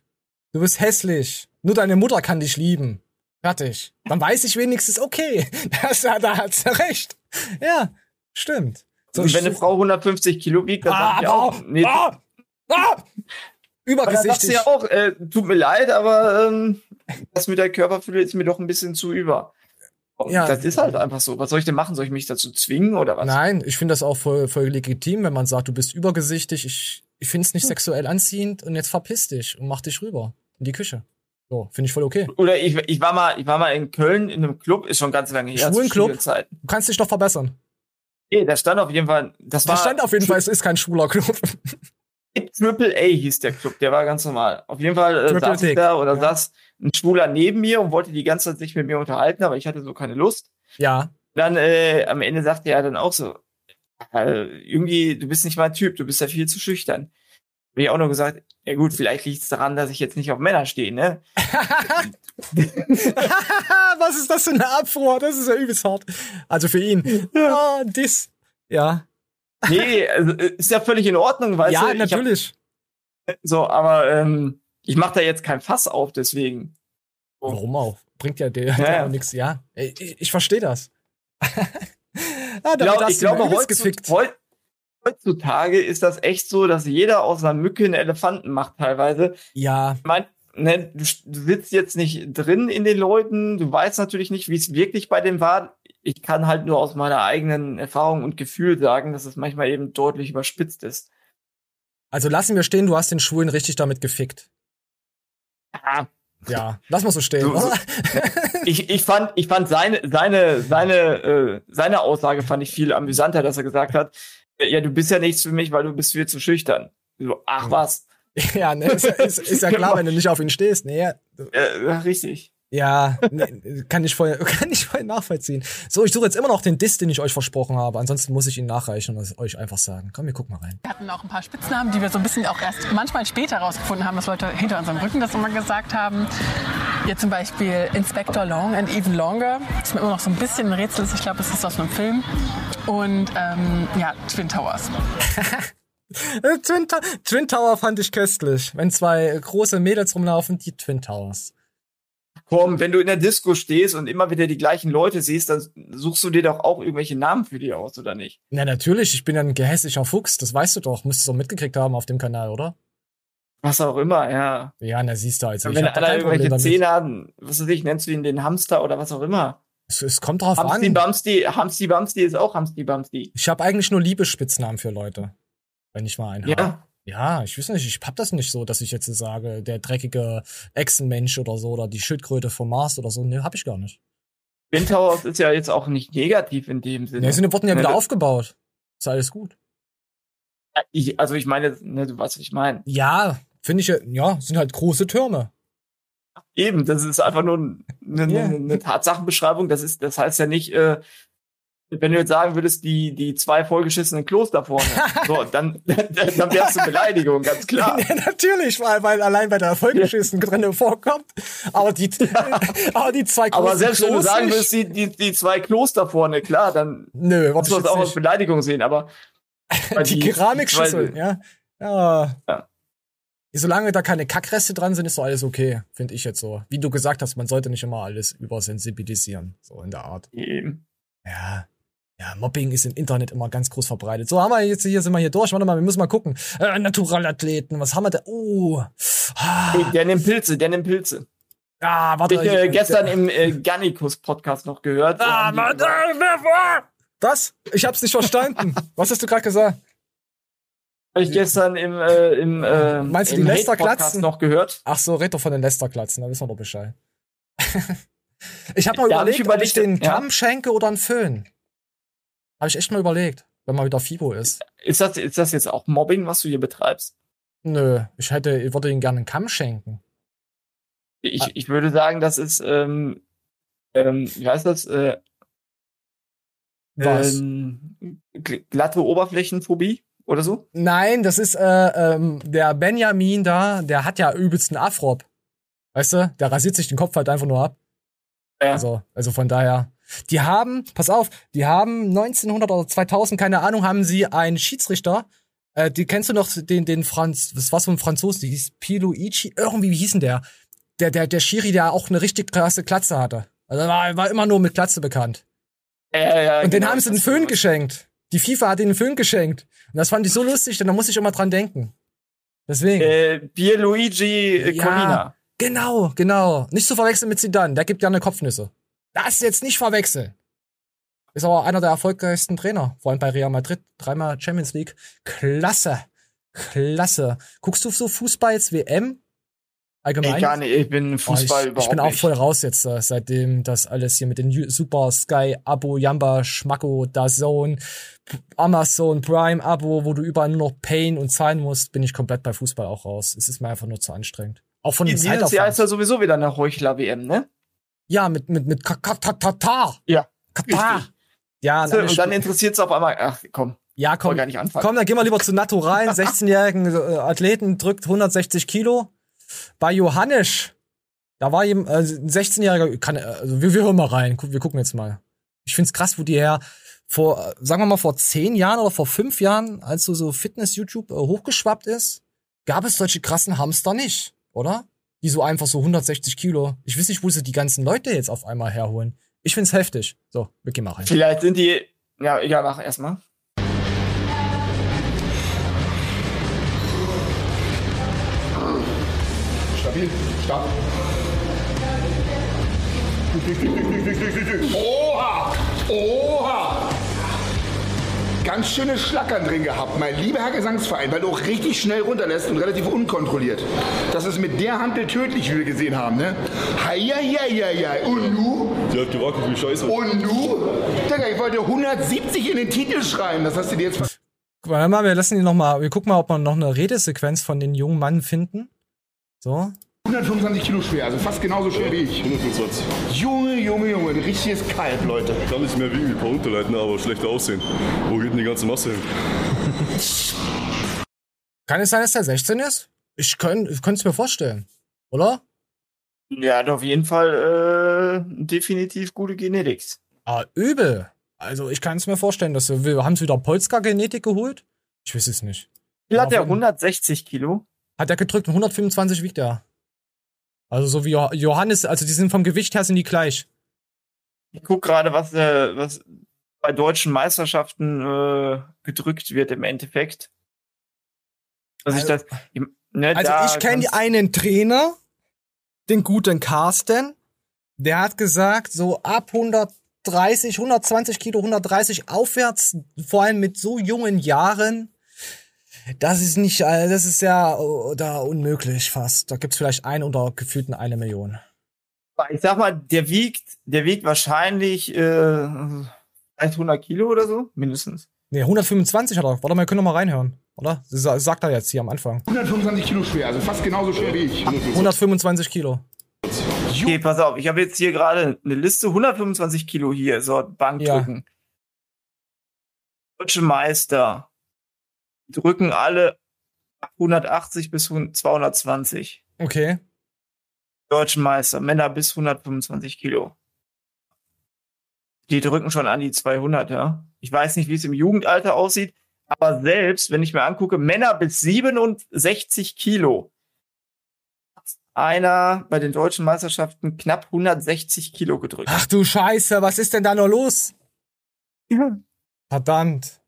S1: Du bist hässlich. Nur deine Mutter kann dich lieben. Fertig. Dann weiß ich wenigstens, okay, das, da hat sie recht. Ja, stimmt. So,
S2: und wenn eine Frau 150 Kilo wiegt, dann
S1: Ah,
S2: sagt
S1: aber
S2: auch,
S1: auch-
S2: nee,
S1: ah, ah, übergesichtig.
S2: ja auch, äh, tut mir leid, aber ähm, das mit der Körperfülle ist mir doch ein bisschen zu über. Und
S1: Ja.
S2: das ist halt einfach so. Was soll ich denn machen? Soll ich mich dazu zwingen oder was?
S1: Nein, ich finde das auch voll, voll legitim, wenn man sagt, du bist übergesichtig. Ich, ich finde es
S2: Hm.
S1: nicht sexuell anziehend und jetzt verpiss dich und mach dich rüber in die Küche. So, finde ich voll okay.
S2: Oder ich, ich war mal, ich war mal in Köln in einem Club, ist schon ganz lange her.
S1: Schwulenclub?
S2: Studienzeiten.
S1: Du kannst dich doch verbessern.
S2: Nee, da stand auf jeden Fall, das
S1: Da
S2: war
S1: stand auf jeden Fall, es ist kein schwuler Club.
S2: Triple A hieß der Club, der war ganz normal. Auf jeden Fall äh, saß ich da oder
S1: ja.
S2: saß ein Schwuler neben mir und wollte die ganze Zeit sich mit mir unterhalten, aber ich hatte so keine Lust.
S1: Ja.
S2: Dann äh, am Ende sagte er dann auch so, äh, irgendwie, du bist nicht mein Typ, du bist ja viel zu schüchtern. Hab ich auch nur gesagt, ja gut, vielleicht liegt es daran, dass ich jetzt nicht auf Männer stehe, ne?
S1: Was ist das für eine Abfuhr? Das ist ja übelst hart. Also für ihn. Ja, dis. Ja.
S2: Nee, also, äh, ist ja völlig in Ordnung, weißt
S1: ja,
S2: du? Hab-
S1: natürlich.
S2: so, aber ähm, ich mache da jetzt kein Fass auf, deswegen.
S1: Warum auch? Bringt ja dir
S2: Ja,
S1: ja,
S2: ja.
S1: auch nichts. Ja, ich, ich, verstehe das. ah,
S2: Ich,
S1: damit
S2: glaub,
S1: hast
S2: ich glaube, heutzutage, heut- heutzutage ist das echt so, dass jeder aus einer Mücke einen Elefanten macht teilweise.
S1: Ja.
S2: Ich mein, ne, du, du sitzt jetzt nicht drin in den Leuten, du weißt natürlich nicht, wie es wirklich bei dem war. Ich kann halt nur aus meiner eigenen Erfahrung und Gefühl sagen, dass es manchmal eben deutlich überspitzt ist.
S1: Also lassen wir stehen, du hast den Schwulen richtig damit gefickt.
S2: Ah,
S1: Ja, lass mal so stehen, oder?
S2: ich, ich fand, ich fand seine, seine, seine, äh, seine Aussage fand ich viel amüsanter, dass er gesagt hat, äh, ja, du bist ja nichts für mich, weil du bist viel zu schüchtern. So, ach was.
S1: ja, ne, ist, ja- ist, ist ja klar, wenn du nicht auf ihn stehst. Nee, ja,
S2: Äh, ja, richtig.
S1: Ja, ne, kann ich voll, kann ich voll nachvollziehen. So, ich suche jetzt immer noch den Diss, den ich euch versprochen habe. Ansonsten muss ich ihn nachreichen und euch einfach sagen. Komm, wir gucken mal rein.
S12: Wir hatten auch ein paar Spitznamen, die wir so ein bisschen auch erst manchmal später rausgefunden haben, dass Leute hinter unserem Rücken das immer gesagt haben. Hier zum Beispiel Inspector Long and Even Longer. Das ist mir immer noch so ein bisschen ein Rätsel. Ich glaube, es ist aus einem Film. Und ähm, ja, Twin Towers.
S1: Twin, Twin Tower fand ich köstlich. Wenn zwei große Mädels rumlaufen, die Twin Towers.
S2: Komm, wenn du in der Disco stehst und immer wieder die gleichen Leute siehst, dann suchst du dir doch auch irgendwelche Namen für die aus, oder nicht?
S1: Na, natürlich, ich bin ja ein gehässiger Fuchs, das weißt du doch. Müsstest du auch mitgekriegt haben auf dem Kanal, oder?
S2: Was auch immer, ja.
S1: Ja, na, siehst du also.
S2: Wenn
S1: Problem
S2: irgendwelche. Zähne hat, was weiß ich, nennst du ihn den Hamster oder was auch immer.
S1: Es, es kommt drauf
S2: Hamsti
S1: an.
S2: Bamsti, Hamsti Bamsti ist auch Hamsti Bamsti.
S1: Ich habe eigentlich nur Liebesspitznamen für Leute. Wenn ich mal einen habe.
S2: Ja.
S1: Ich weiß nicht, ich hab das nicht so, dass ich jetzt sage, der dreckige Echsenmensch oder so oder die Schildkröte vom Mars oder so. Nee, hab ich gar nicht.
S2: Windhaus ist ja jetzt auch nicht negativ in dem Sinne.
S1: Nee, sie wurden ja
S2: Ne,
S1: wieder aufgebaut. Ist alles gut.
S2: Ich, also ich meine, ne, du weißt, was ich meine.
S1: Ja, finde ich, ja, sind halt große Türme.
S2: Eben, das ist einfach nur eine,
S1: Ja.
S2: eine, eine Tatsachenbeschreibung. Das ist, das heißt ja nicht, äh, wenn du jetzt sagen würdest, die, die zwei vollgeschissenen Klos da vorne, so, dann, dann, dann wär's eine Beleidigung, ganz klar.
S1: Ja, natürlich, weil, weil allein bei der Erfolgsgeschichten drinne vorkommt. Aber die, aber die zwei großen
S2: Aber selbst wenn du
S1: Klos
S2: sagen würdest, die, die, die zwei Klos da vorne, klar, dann
S1: Nö,
S2: musst du das auch als Beleidigung sehen, aber
S1: die
S2: die-
S1: ja. Ja.
S2: Ja.
S1: Solange da keine Kackreste dran sind, ist doch alles okay, finde ich jetzt so. Wie du gesagt hast, man sollte nicht immer alles übersensibilisieren, so in der Art.
S2: Eben.
S1: Ja. Ja, Mobbing ist im Internet immer ganz groß verbreitet. So, haben wir jetzt, hier sind wir hier durch. Warte mal, wir müssen mal gucken. Äh, Naturalathleten, was haben wir da? Oh. Ah,
S2: Hey, der nimmt Pilze, der nimmt Pilze.
S1: ah warte.
S2: ich äh,
S1: ich-
S2: gestern im äh, Gannikus-Podcast noch gehört.
S1: Ah,
S2: Ähm,
S1: Mann, äh, wer war? Was? Ich hab's nicht verstanden. was hast du gerade gesagt?
S2: Hab ich gestern im, äh, im, äh,
S1: Meinst du
S2: im
S1: die Lester
S2: Hate-Podcast
S1: Klatzen?
S2: noch gehört.
S1: Ach so, red doch von den Lästerklatzen, da wissen wir doch Bescheid. ich habe mal
S2: Da
S1: überlegt,
S2: ich
S1: ob ich
S2: überlegt,
S1: den
S2: ja.
S1: Kamm schenke oder einen Föhn. Habe ich echt mal überlegt, wenn mal wieder FIBO ist.
S2: Ist das, ist das jetzt auch Mobbing, was du hier betreibst?
S1: Nö, ich hätte, ich würde ihm gerne einen Kamm schenken.
S2: Ich,
S1: Ah.
S2: ich würde sagen, das ist, ähm, ähm, wie heißt das? Äh,
S1: Was?
S2: Ähm, gl- glatte Oberflächenphobie oder so?
S1: Nein, das ist äh, ähm, der Benjamin da, der hat ja übelsten Afrop. Weißt du, der rasiert sich den Kopf halt einfach nur ab.
S2: Ja.
S1: Also, also von daher. Die haben, pass auf, die haben 1900 oder 2000, keine Ahnung, haben sie einen Schiedsrichter. Äh, die kennst du noch den, den Franz, das war so ein Franzose, die hieß Piluici, irgendwie, wie hieß denn der? Der, der, der Schiri, der auch eine richtig krasse Klatze hatte. Also war, war immer nur mit Klatze bekannt.
S2: Ja, ja,
S1: Und den
S2: genau,
S1: haben sie einen Föhn
S2: ist-
S1: geschenkt. Die FIFA hat ihnen einen Föhn geschenkt. Und das fand ich so lustig, denn da muss ich immer dran denken. Deswegen.
S2: Äh, Pierluigi äh,
S1: Ja.
S2: Colina.
S1: Genau, genau. Nicht zu verwechseln mit Zidane. Der gibt gerne Kopfnüsse. Das jetzt nicht verwechseln. Ist aber einer der erfolgreichsten Trainer. Vor allem bei Real Madrid. Dreimal Champions League. Klasse. Klasse. Guckst du so Fußball jetzt WM? Allgemein?
S2: Ey, gar nicht, ich bin Fußball
S1: Oh, ich,
S2: überhaupt
S1: ich bin auch voll raus jetzt, äh, seitdem das alles hier mit den Super Sky Abo, Jamba, Schmacko, DAZN, P- Amazon Prime Abo, wo du überall nur noch Pain und zahlen musst, bin ich komplett bei Fußball auch raus. Es ist mir einfach nur zu anstrengend. Auch von dem
S2: Dieses Jahr ist ja
S1: Zeitaufwand.
S2: sowieso wieder eine Heuchler-WM, ne?
S1: Ja, mit, mit, mit Ka- Ka- Ka- Katar.
S2: Ja.
S1: Katar. Ja,
S2: So, und dann interessiert es auf einmal, ach komm,
S1: ja, komm,
S2: gar nicht anfangen.
S1: komm, dann gehen wir lieber zu naturalen 16-jährigen äh, Athleten, drückt 160 Kilo. Bei Johannes, da war ihm, äh, ein 16-jähriger, kann, also wir, wir hören mal rein, wir gucken jetzt mal. Ich find's krass, wo die her vor, sagen wir mal, vor zehn Jahren oder vor fünf Jahren, als so, so Fitness-YouTube äh, hochgeschwappt ist, gab es solche krassen Hamster nicht, oder? Die so einfach so 160 Kilo. Ich weiß nicht, wo sie die ganzen Leute jetzt auf einmal herholen. Ich find's heftig. So, wir gehen mal rein.
S2: Vielleicht sind die, ja, egal, mach erstmal.
S13: Stabil, stark. Oha! Oha! Ganz schöne Schlackern drin gehabt, mein lieber Herr Gesangsverein, weil du auch richtig schnell runterlässt und relativ unkontrolliert. Das ist mit der Handel tödlich, wie wir gesehen haben, ne? Heieieiei. Und nu?
S14: Die hat gewackelt wie Scheiße.
S13: Und nu? Digga, ich wollte 170 in den Titel schreiben. Das hast du dir jetzt
S1: Guck mal, mal, wir lassen ihn noch mal, wir gucken mal, ob wir noch eine Redesequenz von den jungen Mann finden. So.
S13: 125 Kilo schwer, also fast genauso schwer wie ich.
S14: 125.
S13: Junge, Junge, Junge, ein richtiges Kalb, Leute.
S14: Kann nicht mehr wiegen wie ein paar Unterleiten, aber schlechter aussehen. Wo geht denn die ganze Masse hin?
S1: Kann es sein, dass der 16 ist? Ich könnte es mir vorstellen. Oder?
S2: Ja, hat auf jeden Fall äh, definitiv gute Genetik.
S1: Ah, übel. Also ich kann es mir vorstellen, dass wir, wir haben wieder Polska-Genetik geholt. Ich weiß es nicht.
S2: Wie hat der
S1: Davon-
S2: 160 Kilo?
S1: Hat er gedrückt und 125 wiegt er. Also so wie Jo- Johannes, also die sind vom Gewicht her sind die gleich.
S2: Ich guck gerade, was, äh, was bei deutschen Meisterschaften äh, gedrückt wird im Endeffekt. Dass ich das, ne,
S1: Also
S2: da
S1: ich kenne einen Trainer, den guten Carsten, der hat gesagt, so ab 130, 120 Kilo, 130 aufwärts, vor allem mit so jungen Jahren, das ist nicht, äh, das ist ja äh, da unmöglich fast. Da gibt's vielleicht ein unter gefühlten eine Million.
S2: Ich sag mal, der wiegt, der wiegt wahrscheinlich äh, 100 Kilo oder so, mindestens.
S1: Nee, 125 hat er. Warte mal, wir können noch mal reinhören. oder? Sa- Sagt er jetzt hier am Anfang.
S13: 125 Kilo schwer, also fast genauso schwer wie ich.
S1: 125 Kilo.
S2: Okay, pass auf, ich habe jetzt hier gerade eine Liste, 125 Kilo hier, so Bankdrücken. Deutsche Meister drücken alle 180 bis 220.
S1: Okay.
S2: Deutschen Meister, Männer bis 125 Kilo. Die drücken schon an die 200, ja. Ich weiß nicht, wie es im Jugendalter aussieht, aber selbst, wenn ich mir angucke, Männer bis 67 Kilo. hat Einer bei den deutschen Meisterschaften knapp 160 Kilo gedrückt.
S1: Ach du Scheiße, was ist denn da nur los?
S2: Ja.
S1: Verdammt.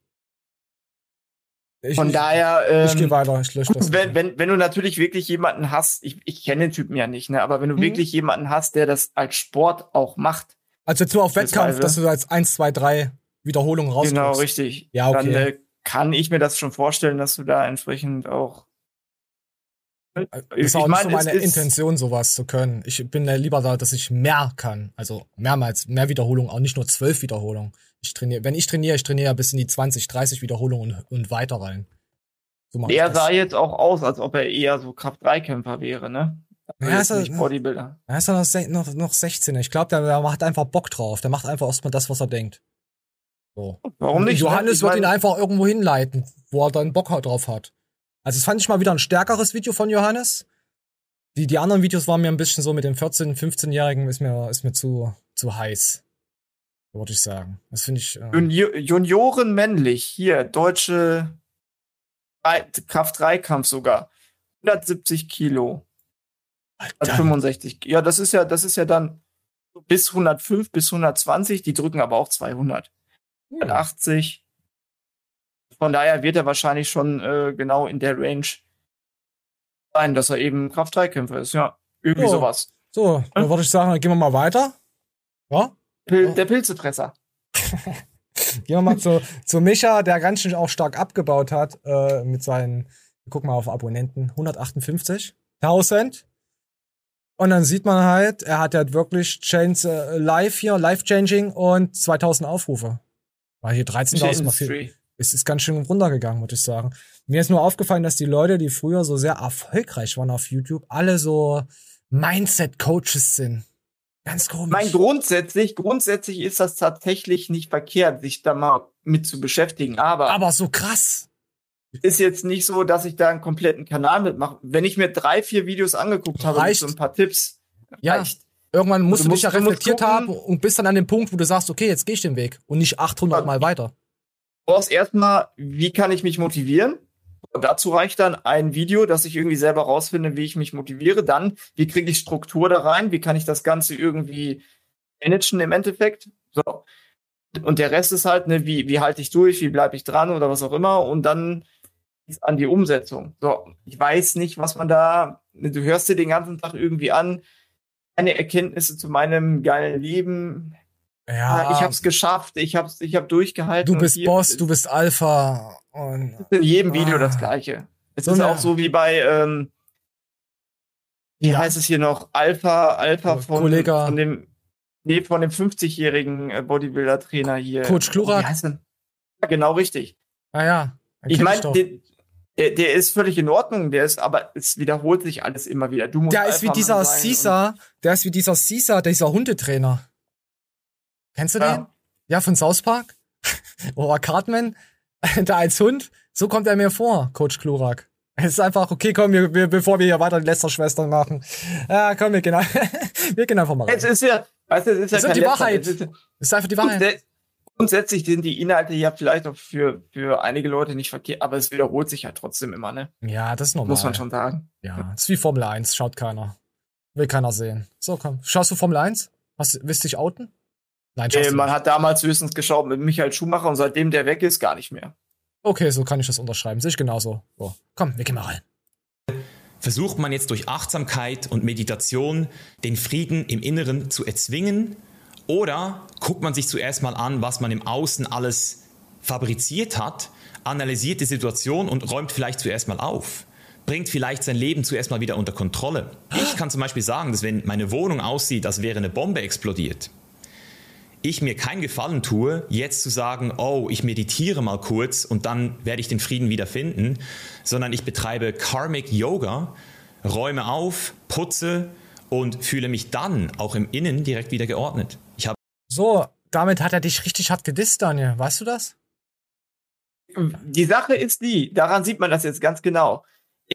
S1: Ich,
S2: Von daher, ähm,
S1: ich gehe weiter, ich lösche das.
S2: Wenn, wenn, wenn du natürlich wirklich jemanden hast, ich, ich kenne den Typen ja nicht, ne, aber wenn du
S1: Mhm.
S2: wirklich jemanden hast, der das als Sport auch macht,
S1: Also jetzt nur auf Wettkampf, dass du da jetzt 1, 2, 3 Wiederholungen rauskriegst.
S2: genau richtig,
S1: Ja,
S2: dann
S1: okay.
S2: äh, kann ich mir das schon vorstellen, dass du da entsprechend auch.
S1: Das ist auch
S2: ich
S1: nicht
S2: mein,
S1: so
S2: es
S1: meine Intention, sowas zu können. Ich bin ja lieber da, dass ich mehr kann. Also mehrmals, mehr Wiederholungen, auch nicht nur zwölf Wiederholungen. Ich trainiere, wenn ich trainiere, ich trainiere ja bis in die 20, 30 Wiederholungen und, und weiter rein. So
S2: Der sah jetzt auch aus, als ob er eher so Kraft-3-Kämpfer wäre, ne? Also
S1: Ja, ist er-
S2: nicht Bodybuilder.
S1: Er ist ja noch, noch, noch 16. Ich glaube, der, der macht einfach Bock drauf. Der macht einfach erstmal das, was er denkt. So.
S2: Warum nicht, ne?
S1: Johannes wird ihn einfach irgendwo hinleiten, wo er dann Bock drauf hat. Also, das fand ich mal wieder ein stärkeres Video von Johannes. Die, die anderen Videos waren mir ein bisschen so mit dem 14-, 15-Jährigen ist mir, ist mir zu, zu heiß. Würde ich sagen. Das finde ich. Äh,
S2: Junior, Junioren männlich, hier, deutsche Drei- Kraft-3-Kampf sogar. 170 Kilo. Also 65. Ja, das ist ja, das ist ja dann bis 105 bis 120, die drücken aber auch 200. 180. Von daher wird er wahrscheinlich schon äh, genau in der Range sein, dass er eben Kraft-3-Kämpfer ist. Ja, irgendwie
S1: Ja.
S2: sowas.
S1: so, dann würde ich sagen, dann gehen wir mal weiter. Ja?
S2: Pil Der Pilzefresser.
S1: Gehen wir mal zu, zu Micha, der ganz schön auch stark abgebaut hat äh, mit seinen, guck mal auf Abonnenten, 158.000. Und dann sieht man halt, er hat halt wirklich Change äh, live hier, live-changing und 2000 Aufrufe. War hier 13.000 mal viel. Es ist ganz schön runtergegangen, muss ich sagen. Mir ist nur aufgefallen, dass die Leute, die früher so sehr erfolgreich waren auf YouTube, alle so Mindset-Coaches sind. Ganz komisch.
S2: Mein grundsätzlich, grundsätzlich ist das tatsächlich nicht verkehrt, sich da mal mit zu beschäftigen. Aber,
S1: Aber so krass.
S2: ist jetzt nicht so, dass ich da einen kompletten Kanal mitmache. Wenn ich mir drei, vier Videos angeguckt habe
S1: Reicht.
S2: mit so ein paar Tipps,
S1: Ja.
S2: reicht.
S1: Irgendwann musst
S2: Du
S1: du, dich ja
S2: musst- du musst
S1: reflektiert haben und bist dann an dem Punkt, wo du sagst, okay, jetzt gehe ich den Weg und nicht 800 Mal weiter.
S2: Brauchst erstmal, wie kann ich mich motivieren? Und dazu reicht dann ein Video, dass ich irgendwie selber rausfinde, wie ich mich motiviere. Dann, wie kriege ich Struktur da rein? Wie kann ich das Ganze irgendwie managen im Endeffekt? So. Und der Rest ist halt, ne, wie, wie halte ich durch, wie bleibe ich dran oder was auch immer. Und dann geht's an die Umsetzung. So, ich weiß nicht, was man da, ne, du hörst dir den ganzen Tag irgendwie an, meine Erkenntnisse zu meinem geilen Leben.
S1: Ja.
S2: Ah, ich hab's geschafft, ich hab's, ich hab durchgehalten.
S1: Du bist Boss, du bist Alpha. Und
S2: ist in jedem Video
S1: Ah.
S2: das Gleiche. Es
S1: So
S2: ist auch so wie bei, ähm, wie heißt es hier noch? Alpha, Alpha von,
S1: Kollege.
S2: von dem, nee, von dem 50-jährigen äh, Bodybuilder-Trainer hier.
S1: Coach Klurak?
S2: Wie heißt denn? Ja, genau richtig.
S1: ah ja.
S2: Ich meine, der, der, ist völlig in Ordnung, der ist, aber es wiederholt sich alles immer wieder. Du musst
S1: der ist wie dieser Caesar, der ist wie dieser Caesar, dieser Hundetrainer. Kennst du
S2: Ja.
S1: den? Ja, von South Park? Oder Cartman? da als Hund? So kommt er mir vor, Coach Klurak. Es ist einfach, okay, komm, wir, wir, bevor wir hier weiter die Lästerschwestern machen. Ja, komm, wir gehen, wir gehen einfach mal rein.
S2: es ist ja, weißt du, es ist ja
S1: Das ist die
S2: Letzter,
S1: Wahrheit.
S2: es ist,
S1: Das ist einfach die Wahrheit.
S2: Grundsä- Grundsätzlich sind die Inhalte ja vielleicht auch für, für einige Leute nicht verkehrt, aber es wiederholt sich halt trotzdem immer, ne?
S1: Ja, das ist normal.
S2: Muss man schon sagen.
S1: Ja, das ist wie Formel 1, schaut keiner. Will keiner sehen. So, komm. Schaust du Formel 1? Hast, willst du dich outen? Nein,
S2: Äh, man hat damals höchstens geschaut mit Michael Schumacher und seitdem der weg ist, gar nicht mehr.
S1: Okay, so kann ich das unterschreiben. Sehe ich genauso. So, komm, wir gehen mal rein.
S15: Versucht man jetzt durch Achtsamkeit und Meditation den Frieden im Inneren zu erzwingen? Oder guckt man sich zuerst mal an, was man im Außen alles fabriziert hat, analysiert die Situation und räumt vielleicht zuerst mal auf? Bringt vielleicht sein Leben zuerst mal wieder unter Kontrolle? Ich kann zum Beispiel sagen, dass wenn meine Wohnung aussieht, als wäre eine Bombe explodiert, ich mir keinen Gefallen tue, jetzt zu sagen, oh, ich meditiere mal kurz und dann werde ich den Frieden wieder finden, sondern ich betreibe Karmic Yoga, räume auf, putze und fühle mich dann auch im Innen direkt wieder geordnet. Ich habe
S1: So, damit hat er dich richtig hart gedisst, Daniel. Weißt du das?
S2: Die Sache ist die, daran sieht man das jetzt ganz genau.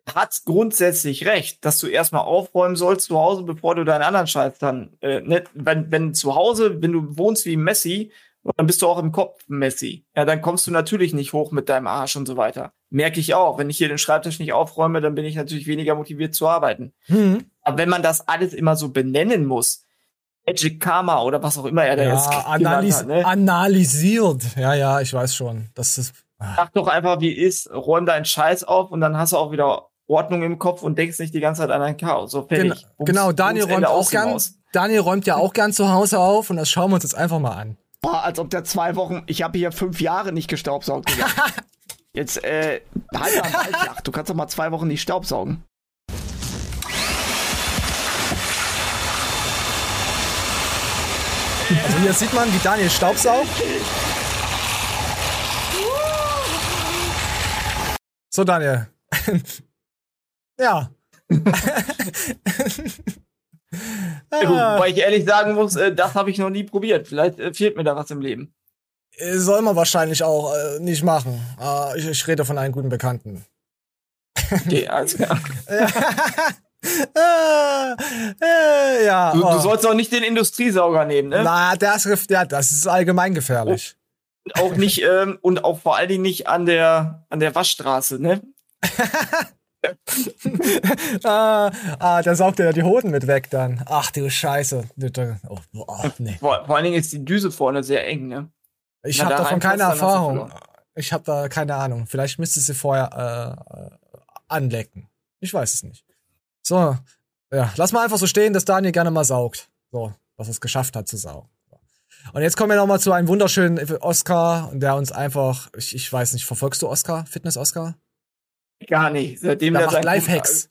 S2: Er hat grundsätzlich recht, dass du erstmal aufräumen sollst zu Hause, bevor du deinen anderen Scheiß dann, äh, ne, wenn, wenn zu Hause, wenn du wohnst wie Messi, dann bist du auch im Kopf Messi. Ja, dann kommst du natürlich nicht hoch mit deinem Arsch und so weiter. Merke ich auch. Wenn ich hier den Schreibtisch nicht aufräume, dann bin ich natürlich weniger motiviert zu arbeiten.
S1: Hm.
S2: Aber wenn man das alles immer so benennen muss, Magic Karma oder was auch immer er da
S1: Ja,
S2: jetzt genannt
S1: analys
S2: hat, ne?
S1: analysiert. Ja, ja, ich weiß schon. Das ist.
S2: Sag doch einfach, wie ist, räum deinen Scheiß auf und dann hast du auch wieder Ordnung im Kopf und denkst nicht die ganze Zeit an ein Chaos. So
S1: Gen
S2: fertig. Bums,
S1: genau, Daniel räumt auch.
S2: Maus.
S1: Daniel räumt ja auch gern zu Hause auf und das schauen wir uns jetzt einfach mal an.
S16: Boah, als ob der zwei Wochen, ich habe hier fünf Jahre nicht gestaubsaugt. Jetzt, äh, halt mal am Ball flach. Du kannst doch mal zwei Wochen nicht staubsaugen.
S1: Also hier sieht man, wie Daniel Staubsaugt. So, Daniel. ja.
S2: Ja, gut, wobei ich ehrlich sagen muss, äh, das habe ich noch nie probiert. Vielleicht äh, fehlt mir da was im Leben.
S1: Äh, Soll man wahrscheinlich auch nicht machen. Ich, ich rede von einem guten Bekannten.
S2: Okay, alles klar.
S1: ja.
S2: Du,
S1: oh.
S2: du sollst auch nicht den Industriesauger nehmen, ne?
S1: Na, das, ja, das ist allgemein gefährlich.
S2: Und auch nicht, ähm, und auch vor allen Dingen nicht an der, an der Waschstraße, ne?
S1: ah, ah, da saugt er ja die Hoden mit weg dann. Ach du Scheiße. Oh, oh, nee.
S2: Vor, vor allen Dingen ist die Düse vorne sehr eng, ne?
S1: Ich habe
S2: da
S1: davon keine Erfahrung. Ich habe da keine Ahnung. Vielleicht müsste sie vorher äh, anlecken. Ich weiß es nicht. So, ja, lass mal einfach so stehen, dass Daniel gerne mal saugt. So, was es geschafft hat zu saugen. Und jetzt kommen wir noch mal zu einem wunderschönen Oscar, der uns einfach, ich, ich weiß nicht, verfolgst du Oscar, Fitness-Oscar?
S2: Gar nicht. Seitdem
S1: Der macht Lifehacks.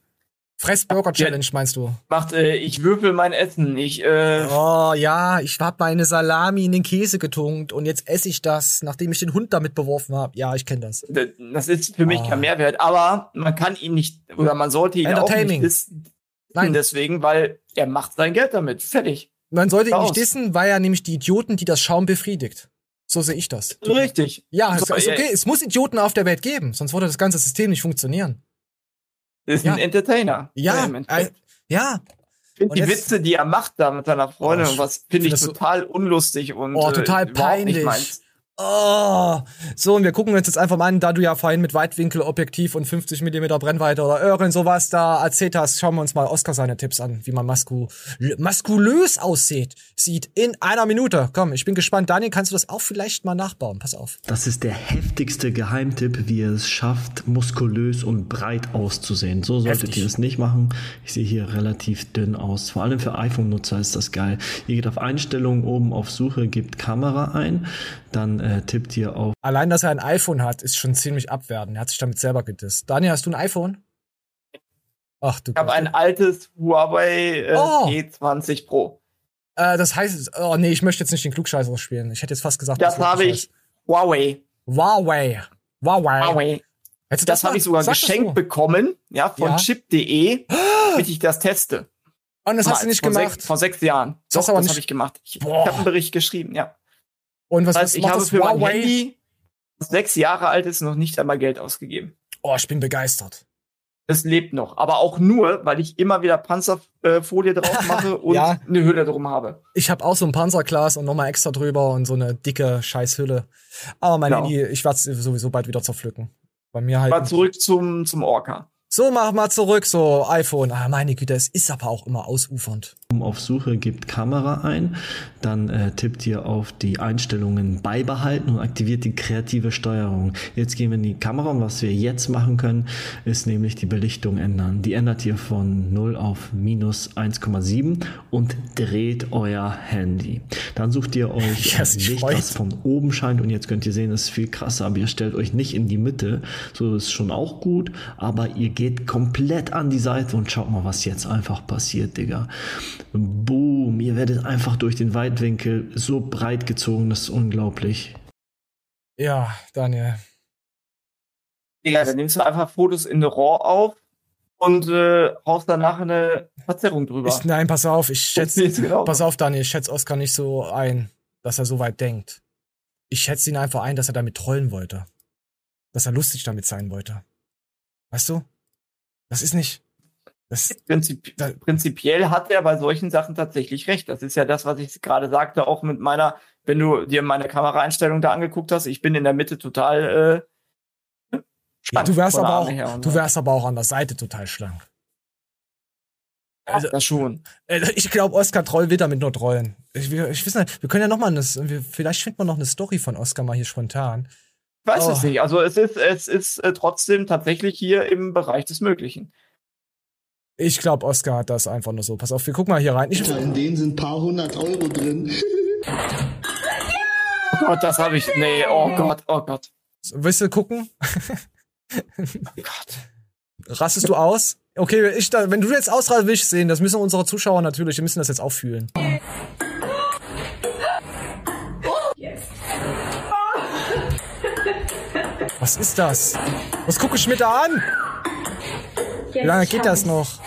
S1: Fress-Burger-Challenge, meinst du?
S2: Macht, äh, ich würfel mein Essen. Ich, äh,
S1: Oh ja, ich hab meine Salami in den Käse getunkt und jetzt esse ich das, nachdem ich den Hund damit beworfen habe. Ja, ich kenne das.
S2: das ist für mich
S1: Ah.
S2: kein Mehrwert. Aber man kann ihn nicht, oder man sollte ihn auch nicht
S1: Nein.
S2: deswegen, weil er macht sein Geld damit. Fertig.
S1: Man sollte ihn nicht dissen, weil er nämlich die Idioten, die das Schaum befriedigt. So sehe ich das.
S2: Richtig.
S1: Ja, es
S2: So,
S1: ist
S2: äh,
S1: okay. Es muss Idioten auf der Welt geben, sonst würde das ganze System nicht funktionieren.
S2: Ist
S1: Ja.
S2: ein Entertainer.
S1: Ja, äh, ja.
S2: Ich finde
S1: Und
S2: die
S1: jetzt-
S2: Witze, die er macht da mit seiner Freundin,
S1: Oh,
S2: und was
S1: ich
S2: finde ich
S1: find so-
S2: total unlustig und
S1: Oh, total
S2: äh,
S1: peinlich. Oh. So, und wir gucken uns jetzt einfach mal an, da du ja vorhin mit Weitwinkelobjektiv und 50 mm Brennweite oder irgend sowas da erzählt hast, schauen wir uns mal Oscar seine Tipps an, wie man masku maskulös aussieht. Sieht in einer Minute. Komm, ich bin gespannt. Daniel, kannst du das auch vielleicht mal nachbauen? Pass auf.
S17: Das ist der heftigste Geheimtipp, wie ihr es schafft, muskulös und breit auszusehen. So solltet
S1: Heftig.
S17: ihr es nicht machen. Ich sehe hier relativ dünn aus. Vor allem für iPhone-Nutzer ist das geil. Ihr geht auf Einstellungen oben auf Suche, gebt Kamera ein, dann äh, tippt ihr auf
S1: Allein, dass er ein iPhone hat, ist schon ziemlich abwertend. Er hat sich damit selber gedisst. Daniel, hast du ein iPhone? Ach du
S2: Ich habe ein altes Huawei äh,
S1: Oh.
S2: P20 Pro.
S1: Äh, das heißt, oh nee, ich möchte jetzt nicht den Klugscheißer spielen. Ich hätte jetzt fast gesagt,
S2: Das
S1: wird
S2: habe ich Huawei.
S1: Huawei. Huawei.
S2: Huawei.
S1: Hättest du
S2: Das,
S1: mal-
S2: habe ich sogar
S1: das
S2: geschenkt bekommen, ja, von
S1: Ja.
S2: chip.de, damit ich das teste.
S1: Und das hast
S2: Mal,
S1: du nicht
S2: vor
S1: gemacht.
S2: Sechs, vor sechs Jahren.
S1: Das
S2: Doch,
S1: aber
S2: das habe ich gemacht. Ich, ich habe einen Bericht geschrieben, ja.
S1: Und was, was
S2: ich habe für mein
S1: Huawei?
S2: Handy, das sechs Jahre alt ist, noch nicht einmal Geld ausgegeben.
S1: Oh, ich bin begeistert.
S2: Es lebt noch. Aber auch nur, weil ich immer wieder Panzerfolie drauf mache und
S1: Ja.
S2: eine Hülle drum habe.
S1: Ich habe auch so ein Panzerglas und nochmal extra drüber und so eine dicke Scheißhülle. Aber mein
S2: Genau.
S1: Handy, ich werde es sowieso bald wieder zerpflücken. Bei mir halt.
S2: Mal zurück zum, zum Orca.
S1: So, mach mal zurück, so iPhone. Ah, meine Güte, es ist aber auch immer ausufernd.
S17: Auf Suche, gebt Kamera ein, dann äh, tippt ihr auf die Einstellungen beibehalten und aktiviert die kreative Steuerung. Jetzt gehen wir in die Kamera und was wir jetzt machen können, ist nämlich die Belichtung ändern. Die ändert ihr von 0 auf minus 1,7 und dreht euer Handy. Dann sucht ihr euch
S1: Ja,
S17: ein Licht, das von oben scheint und jetzt könnt ihr sehen, es ist viel krasser, aber ihr stellt euch nicht in die Mitte. So ist schon auch gut, aber ihr geht komplett an die Seite und schaut mal, was jetzt einfach passiert, Digga. Boom, ihr werdet einfach durch den Weitwinkel so breit gezogen, das ist unglaublich.
S1: Ja, Daniel.
S2: Digga, dann nimmst du einfach Fotos in der RAW auf und äh, haust danach eine Verzerrung drüber.
S1: Ich, nein, pass auf, ich schätze,
S2: genauso.
S1: pass auf, Daniel, ich schätze Oscar nicht so ein, dass er so weit denkt. Ich schätze ihn einfach ein, dass er damit trollen wollte. Dass er lustig damit sein wollte. Weißt du? Das ist nicht. Das,
S2: Prinzip, prinzipiell hat er bei solchen Sachen tatsächlich recht. Das ist ja das, was ich gerade sagte, auch mit meiner, wenn du dir meine Kameraeinstellung da angeguckt hast, ich bin in der Mitte total äh,
S1: ja,
S2: schlank
S1: du wärst aber auch,
S2: her
S1: du wärst aber auch an der Seite total schlank.
S2: Also, das schon.
S1: Äh, Ich glaube, Oscar Troll will damit nur trollen. Ich, wir- ich weiß nicht, wir können ja noch mal eine, vielleicht finden wir noch eine Story von Oscar mal hier spontan.
S2: Ich weiß
S1: Oh.
S2: es nicht. Also es ist, es ist äh, trotzdem tatsächlich hier im Bereich des Möglichen.
S1: Ich glaube, Oscar hat das einfach nur so. Pass auf, wir gucken mal hier rein. Ich,
S18: In denen sind ein paar hundert Euro drin.
S2: Oh Gott, das habe ich. Nee, oh Gott, oh Gott.
S1: Willst du gucken? Rastest du aus? Okay, ich, da, wenn du jetzt ausrastest, will ich sehen. Das müssen unsere Zuschauer natürlich, die müssen das jetzt auch fühlen. Was ist das? Was gucke ich mir da an? Wie lange geht das noch?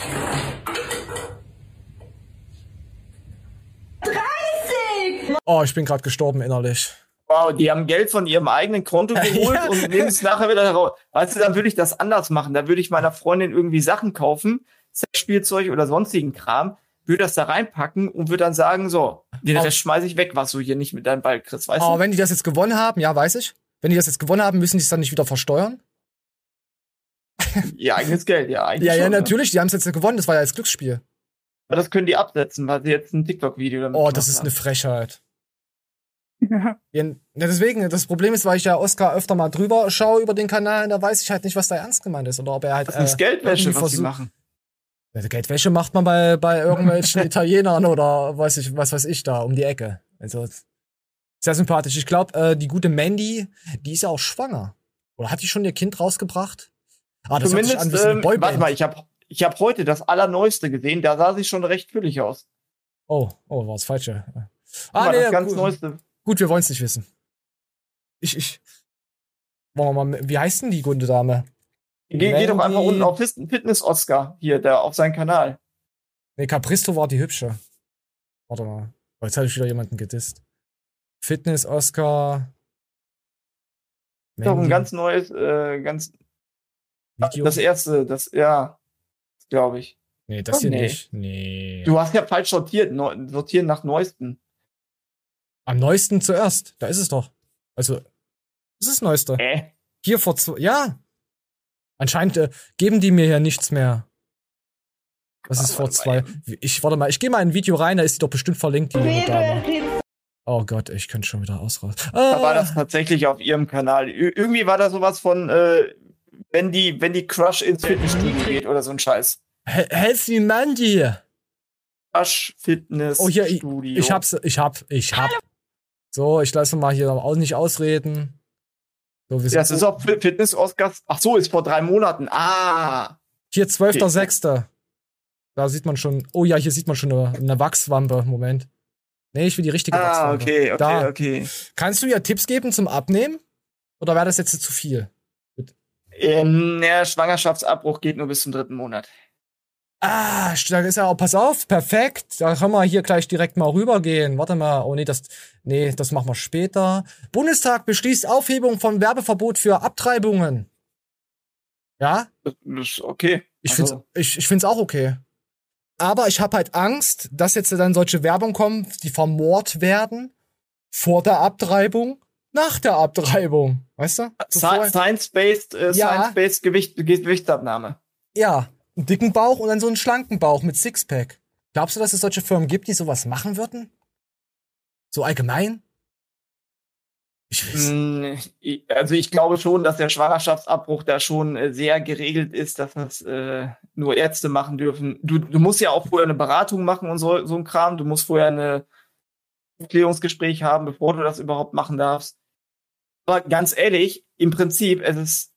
S3: 30!
S1: Oh, ich bin gerade gestorben innerlich.
S2: Wow, die haben Geld von ihrem eigenen Konto geholt
S1: Ja.
S2: und nehmen es nachher wieder heraus. Weißt du, dann würde ich das anders machen. Da würde ich meiner Freundin irgendwie Sachen kaufen, Sexspielzeug oder sonstigen Kram, würde das da reinpacken und würde dann sagen, so, den Rest schmeiße ich weg, was du hier nicht mit deinem Ball kriegst, weißt
S1: Aber
S2: du?
S1: wenn die das jetzt gewonnen haben, ja, weiß ich. Wenn die das jetzt gewonnen haben, müssen die es dann nicht wieder versteuern?
S2: Ihr eigenes Geld, ja, eigentlich.
S1: Ja, ja,
S2: schon, ne?
S1: natürlich. Die haben es jetzt gewonnen. Das war ja als Glücksspiel.
S2: Aber das können die absetzen, weil sie jetzt ein TikTok-Video damit
S1: Oh, das ist
S2: haben.
S1: eine Frechheit. Ja, ja, deswegen, das Problem ist, weil ich ja Oscar öfter mal drüber schaue über den Kanal, da weiß ich halt nicht, was da ernst gemeint ist. Oder ob er halt.
S2: Das ist Geldwäsche,
S1: irgendwie
S2: was sie machen.
S1: Ja, Geldwäsche macht man bei, bei irgendwelchen Italienern oder weiß ich, was weiß ich da, um die Ecke. Also, sehr sympathisch. Ich glaube, äh, die gute Mandy, die ist ja auch schwanger. Oder hat die schon ihr Kind rausgebracht? Ah, das an
S2: Zumindest,
S1: eine
S2: ähm, warte mal, ich habe ich hab heute das Allerneueste gesehen, da sah sie schon recht füllig aus.
S1: Oh, oh, war das Falsche. Ah, nee,
S2: das ganz
S1: gut.
S2: Neueste.
S1: Gut, wir wollen es nicht wissen. Ich, ich. Wollen wir mal, wie heißt denn die gute Dame?
S2: Geh, geh doch einfach
S1: Mandy-
S2: unten auf Fitness- Fitness-Oscar hier, der auf seinen Kanal.
S1: Nee, Capristo war die hübsche. Warte mal. Oh, Jetzt habe ich wieder jemanden gedisst. Fitness Oscar.
S2: Ist doch ein
S1: Mandy.
S2: ganz neues, äh, ganz.
S1: Video?
S2: Das erste, das, ja, glaube ich.
S1: Nee, das
S2: Oh,
S1: hier
S2: nee.
S1: nicht. Nee.
S2: Du hast ja falsch sortiert, neu, sortieren nach neuesten.
S1: Am neuesten zuerst. Da ist es doch. Also, das ist das Neueste.
S2: Äh?
S1: Hier vor zwei. Ja. Anscheinend äh, geben die mir ja nichts mehr. Das ist vor zwei. Ich warte mal, ich gehe mal in ein Video rein, da ist die doch bestimmt verlinkt, die junge Dame. Oh Gott, ich könnte schon wieder ausraus.
S2: Da war
S1: Ah,
S2: das tatsächlich auf ihrem Kanal. Ir irgendwie war da sowas von, äh, wenn die, wenn die Crush ins Fitnessstudio geht oder so ein Scheiß.
S1: He- Healthy Mandy.
S2: Crush Fitness
S1: Oh, hier, ich,
S2: Studio.
S1: ich hab's, ich hab, ich hab. So, ich lasse mal hier auch nicht ausreden. So,
S2: Ja, das ist auch Fi- Fitness-Oscars. Ach so, ist vor drei Monaten. Ah.
S1: Hier 12.06. Da sieht man schon, oh ja, hier sieht man schon eine, eine Wachswampe. Moment. Nee, ich will die richtige
S2: Ah,
S1: Wachswampe.
S2: okay, okay,
S1: da.
S2: okay.
S1: Kannst du ja Tipps geben zum Abnehmen? Oder wäre das jetzt zu viel?
S2: Ähm, der Schwangerschaftsabbruch geht nur bis zum dritten Monat.
S1: Ah, da ist ja auch, pass auf, perfekt. Da können wir hier gleich direkt mal rübergehen. Warte mal, oh nee, das, nee, das machen wir später. Bundestag beschließt Aufhebung von Werbeverbot für Abtreibungen. Ja?
S2: Das ist okay.
S1: Ich
S2: Also-
S1: find's, ich, ich find's auch okay. Aber ich habe halt Angst, dass jetzt dann solche Werbung kommen, die vermord werden vor der Abtreibung, nach der Abtreibung. Weißt du? Vorher-
S2: Science-based äh,
S1: Ja.
S2: Science-based Gewicht, Gewichtsabnahme.
S1: Ja, einen dicken Bauch und dann so einen schlanken Bauch mit Sixpack. Glaubst du, dass es solche Firmen gibt, die sowas machen würden? So allgemein? Ich weiß.
S2: Mm, Also ich glaube schon, dass der Schwangerschaftsabbruch da schon äh, sehr geregelt ist, dass das äh, nur Ärzte machen dürfen. Du, du musst ja auch vorher eine Beratung machen und so, so ein Kram. Du musst vorher eine Aufklärungsgespräch haben, bevor du das überhaupt machen darfst. Aber ganz ehrlich, im Prinzip, es ist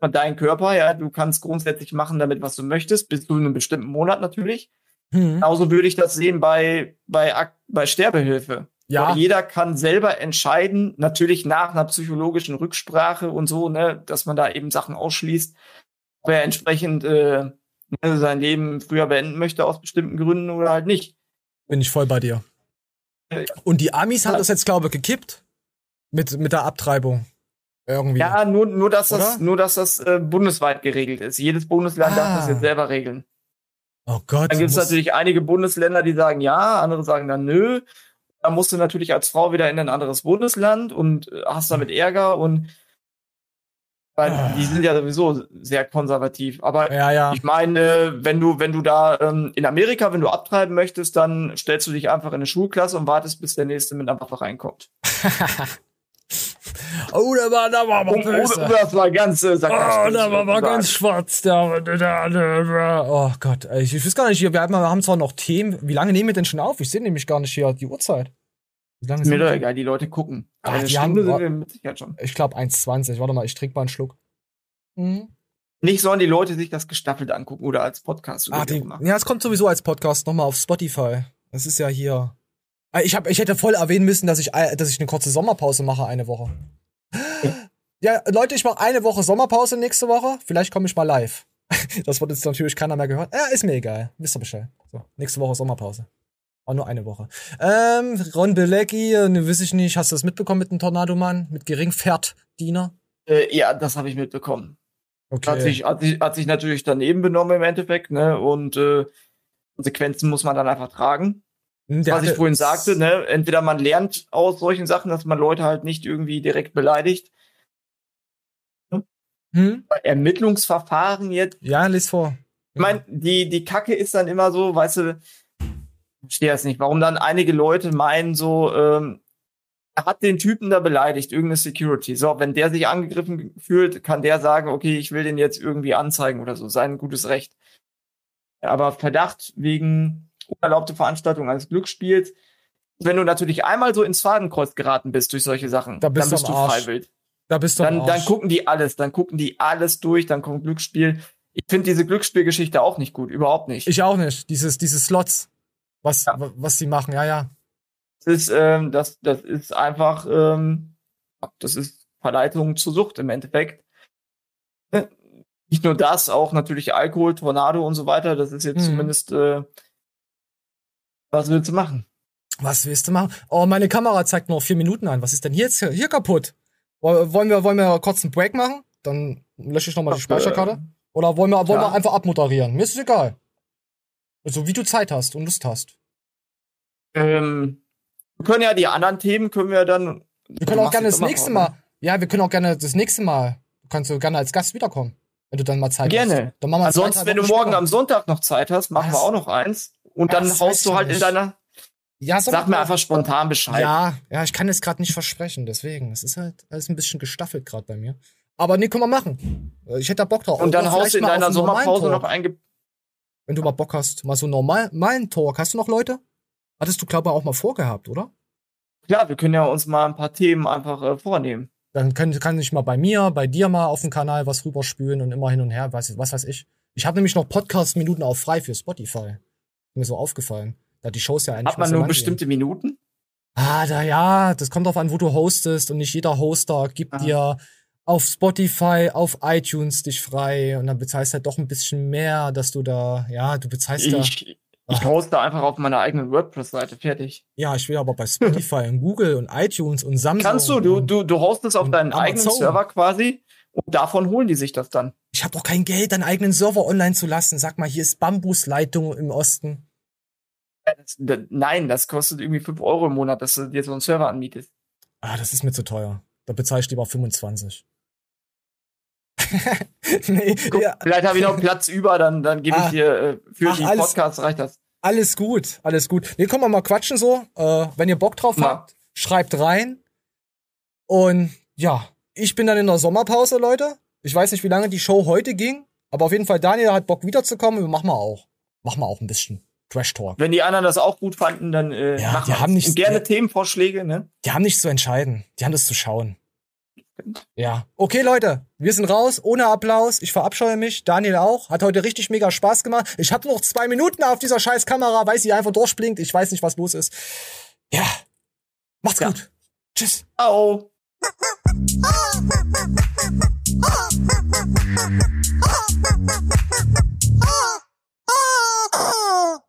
S2: dein Körper, ja, du kannst grundsätzlich machen damit, was du möchtest, bis zu einem bestimmten Monat natürlich.
S1: Hm.
S2: Genauso würde ich das sehen bei, bei, Ak- bei Sterbehilfe.
S1: Ja.
S2: Weil Jeder kann selber entscheiden, natürlich nach einer psychologischen Rücksprache und so, ne, dass man da eben Sachen ausschließt, ob er entsprechend äh, ne, sein Leben früher beenden möchte aus bestimmten Gründen oder halt nicht.
S1: Bin ich voll bei dir. Und die Amis haben das jetzt, glaube ich, gekippt. Mit, mit der Abtreibung. Irgendwie.
S2: Ja, nur, nur dass das, nur dass das äh, bundesweit geregelt ist. Jedes Bundesland darf das
S1: Ah.
S2: jetzt selber regeln.
S1: Oh Gott.
S2: Dann gibt es natürlich einige Bundesländer, die sagen ja, andere sagen dann nö. Da musst du natürlich als Frau wieder in ein anderes Bundesland und äh, hast damit Ärger und weil die sind ja sowieso sehr konservativ. Aber
S1: Ah. Ja, ja.
S2: ich meine, wenn du, wenn du da ähm, in Amerika, wenn du abtreiben möchtest, dann stellst du dich einfach in eine Schulklasse und wartest, bis der nächste mit einer Waffe reinkommt.
S1: Oh, der war, da war aber böse.
S2: oh, das war ganz äh,
S1: Oh, der war
S2: sozusagen.
S1: ganz schwarz. Der, der, der, der, oh Gott, ey, ich, ich weiß gar nicht, wir haben, wir haben zwar noch Themen. Wie lange nehmen wir denn schon auf? Ich sehe nämlich gar nicht hier die Uhrzeit. Wie lange
S2: Ist mir doch egal, die Leute gucken. Eine
S1: die haben-
S2: Stunde sind wir mit Sicherheit schon.
S1: Ich glaube 1,20. Warte mal, ich trinke mal einen Schluck. Mhm.
S2: Nicht sollen die Leute sich das gestaffelt angucken oder als Podcast. oder
S1: Ah,
S2: wie
S1: die,
S2: auch immer.
S1: ja, es kommt sowieso als Podcast nochmal auf Spotify. Das ist ja hier. Ah, Ich, hab, ich hätte voll erwähnen müssen, dass ich, äh, dass ich eine kurze Sommerpause mache, eine Woche. Ja, Leute, ich mache eine Woche Sommerpause nächste Woche. Vielleicht komme ich mal live. Das wird jetzt natürlich keiner mehr gehört. Ja, ist mir egal. Wisst ihr Bescheid. So, nächste Woche Sommerpause. War nur eine Woche. Ähm, Ron Bilecki, äh, ne, weiß ich nicht. Hast du das mitbekommen mit dem Tornadomann? Mit Geringpferddiener?
S2: Äh, ja, das habe ich mitbekommen.
S1: Okay.
S2: Hat, sich, hat, sich, hat sich natürlich daneben benommen im Endeffekt, ne? Und äh, Konsequenzen muss man dann einfach tragen.
S1: Hm, Der
S2: Was ich vorhin sagte, ne? Entweder man lernt aus solchen Sachen, dass man Leute halt nicht irgendwie direkt beleidigt.
S1: Hm?
S2: Bei Ermittlungsverfahren jetzt.
S1: Ja, lies vor.
S2: Ich meine, die, die Kacke ist dann immer so, weißt du, ich verstehe das nicht, warum dann einige Leute meinen so, ähm, er hat den Typen da beleidigt, irgendeine Security. So, wenn der sich angegriffen fühlt, kann der sagen, okay, ich will den jetzt irgendwie anzeigen oder so, sein gutes Recht. Aber Verdacht wegen unerlaubte Veranstaltung eines Glücksspiels, wenn du natürlich einmal so ins Fadenkreuz geraten bist durch solche Sachen,
S1: Da bist
S2: dann bist du freiwillig.
S1: Da bist du
S2: Dann, dann gucken die alles, dann gucken die alles durch, dann kommt Glücksspiel. Ich finde diese Glücksspielgeschichte auch nicht gut, überhaupt nicht.
S1: Ich auch nicht. Dieses, diese Slots, was, wa- was die machen, ja, ja.
S2: Das ist, ähm, das, das ist einfach, ähm, das ist Verleitung zur Sucht im Endeffekt. Nicht nur das, auch natürlich Alkohol, Tornado und so weiter. Das ist jetzt
S1: Mhm.
S2: zumindest, äh, was willst du machen?
S1: Was willst du machen? Oh, meine Kamera zeigt nur vier Minuten an. Was ist denn hier jetzt hier, kaputt? Woll- Wollen wir, wollen wir kurz einen Break machen? Dann lösche ich nochmal die Speicherkarte.
S2: äh,
S1: Oder wollen wir, wollen
S2: klar.
S1: wir einfach abmoderieren? Mir ist es egal. Also wie du Zeit hast und Lust hast.
S2: Ähm, wir können ja die anderen Themen, können wir dann.
S1: Wir können auch gerne das nächste Mal. Ja, wir können auch gerne das nächste Mal. Du kannst so gerne als Gast wiederkommen. Wenn du dann mal Zeit
S2: Gerne.
S1: hast. Wir zwei,
S2: Ansonsten, wenn du morgen
S1: später.
S2: am Sonntag noch Zeit hast, machen wir
S1: Was?
S2: auch noch eins. Und
S1: Ja,
S2: dann haust du halt in
S1: nicht.
S2: deiner.
S1: Ja,
S2: Sag mir einfach spontan Bescheid.
S1: Ja, ja, ich kann es gerade nicht versprechen, deswegen. Es ist halt alles ein bisschen gestaffelt gerade bei mir. Aber nee, können wir machen. Ich hätte da Bock drauf.
S2: Und dann haust du in
S1: mal auf
S2: deiner
S1: einen
S2: Sommerpause noch einge.
S1: Wenn du mal Bock hast, mal so normal, normalen Talk. Hast du noch Leute? Hattest du, glaube ich, auch mal vorgehabt, oder?
S2: Klar, wir können ja uns mal ein paar Themen einfach äh, vornehmen.
S1: Dann kann, kann ich mal bei mir, bei dir mal auf dem Kanal was rüberspülen und immer hin und her, was, was weiß ich. Ich habe nämlich noch Podcast-Minuten auch frei für Spotify. Mir so aufgefallen. Da die Shows ja eigentlich
S2: Hat man nur
S1: lang gehen.
S2: bestimmte Minuten?
S1: Ah, da ja, das kommt drauf an, wo du hostest und nicht jeder Hoster gibt
S2: Ah.
S1: dir auf Spotify, auf iTunes dich frei und dann bezahlst halt doch ein bisschen mehr, dass du da, ja, du bezahlst da.
S2: Ich, ich hoste einfach auf meiner eigenen WordPress-Seite, fertig.
S1: Ja, ich will aber bei Spotify und Google und iTunes und Samsung.
S2: Kannst du, du, du, du hostest auf deinen eigenen
S1: Amazon.
S2: Server quasi und davon holen die sich das dann.
S1: Ich habe doch kein Geld, deinen eigenen Server online zu lassen. Sag mal, hier ist Bambusleitung im Osten.
S2: Nein, das kostet irgendwie 5 Euro im Monat, dass du dir so einen Server anmietest.
S1: Ah, das ist mir zu teuer. Da bezahle ich lieber 25. nee,
S2: Guck,
S1: ja.
S2: Vielleicht habe ich noch Platz über, dann, dann gebe ich
S1: Ah.
S2: dir äh, für
S1: Ach,
S2: die
S1: alles-
S2: Podcasts reicht das.
S1: Alles gut, alles gut. Nee, können wir mal quatschen so. Äh, wenn ihr Bock drauf
S2: Ja.
S1: habt, schreibt rein. Und ja, ich bin dann in der Sommerpause, Leute. Ich weiß nicht, wie lange die Show heute ging, aber auf jeden Fall, Daniel hat Bock wiederzukommen. Wir machen wir auch. Machen wir auch ein bisschen Trash Talk.
S2: Wenn die anderen das auch gut fanden, dann äh,
S1: Ja,
S2: machen
S1: die haben nicht-
S2: gerne Themenvorschläge, ne?
S1: Die haben nichts zu entscheiden. Die haben das zu schauen. Ja. Okay, Leute, wir sind raus, ohne Applaus. Ich verabscheue mich. Daniel auch. Hat heute richtig mega Spaß gemacht. Ich habe noch zwei Minuten auf dieser scheiß Kamera, weil sie einfach durchblinkt. Ich weiß nicht, was los ist. Ja. Macht's gut. Tschüss.
S2: Au.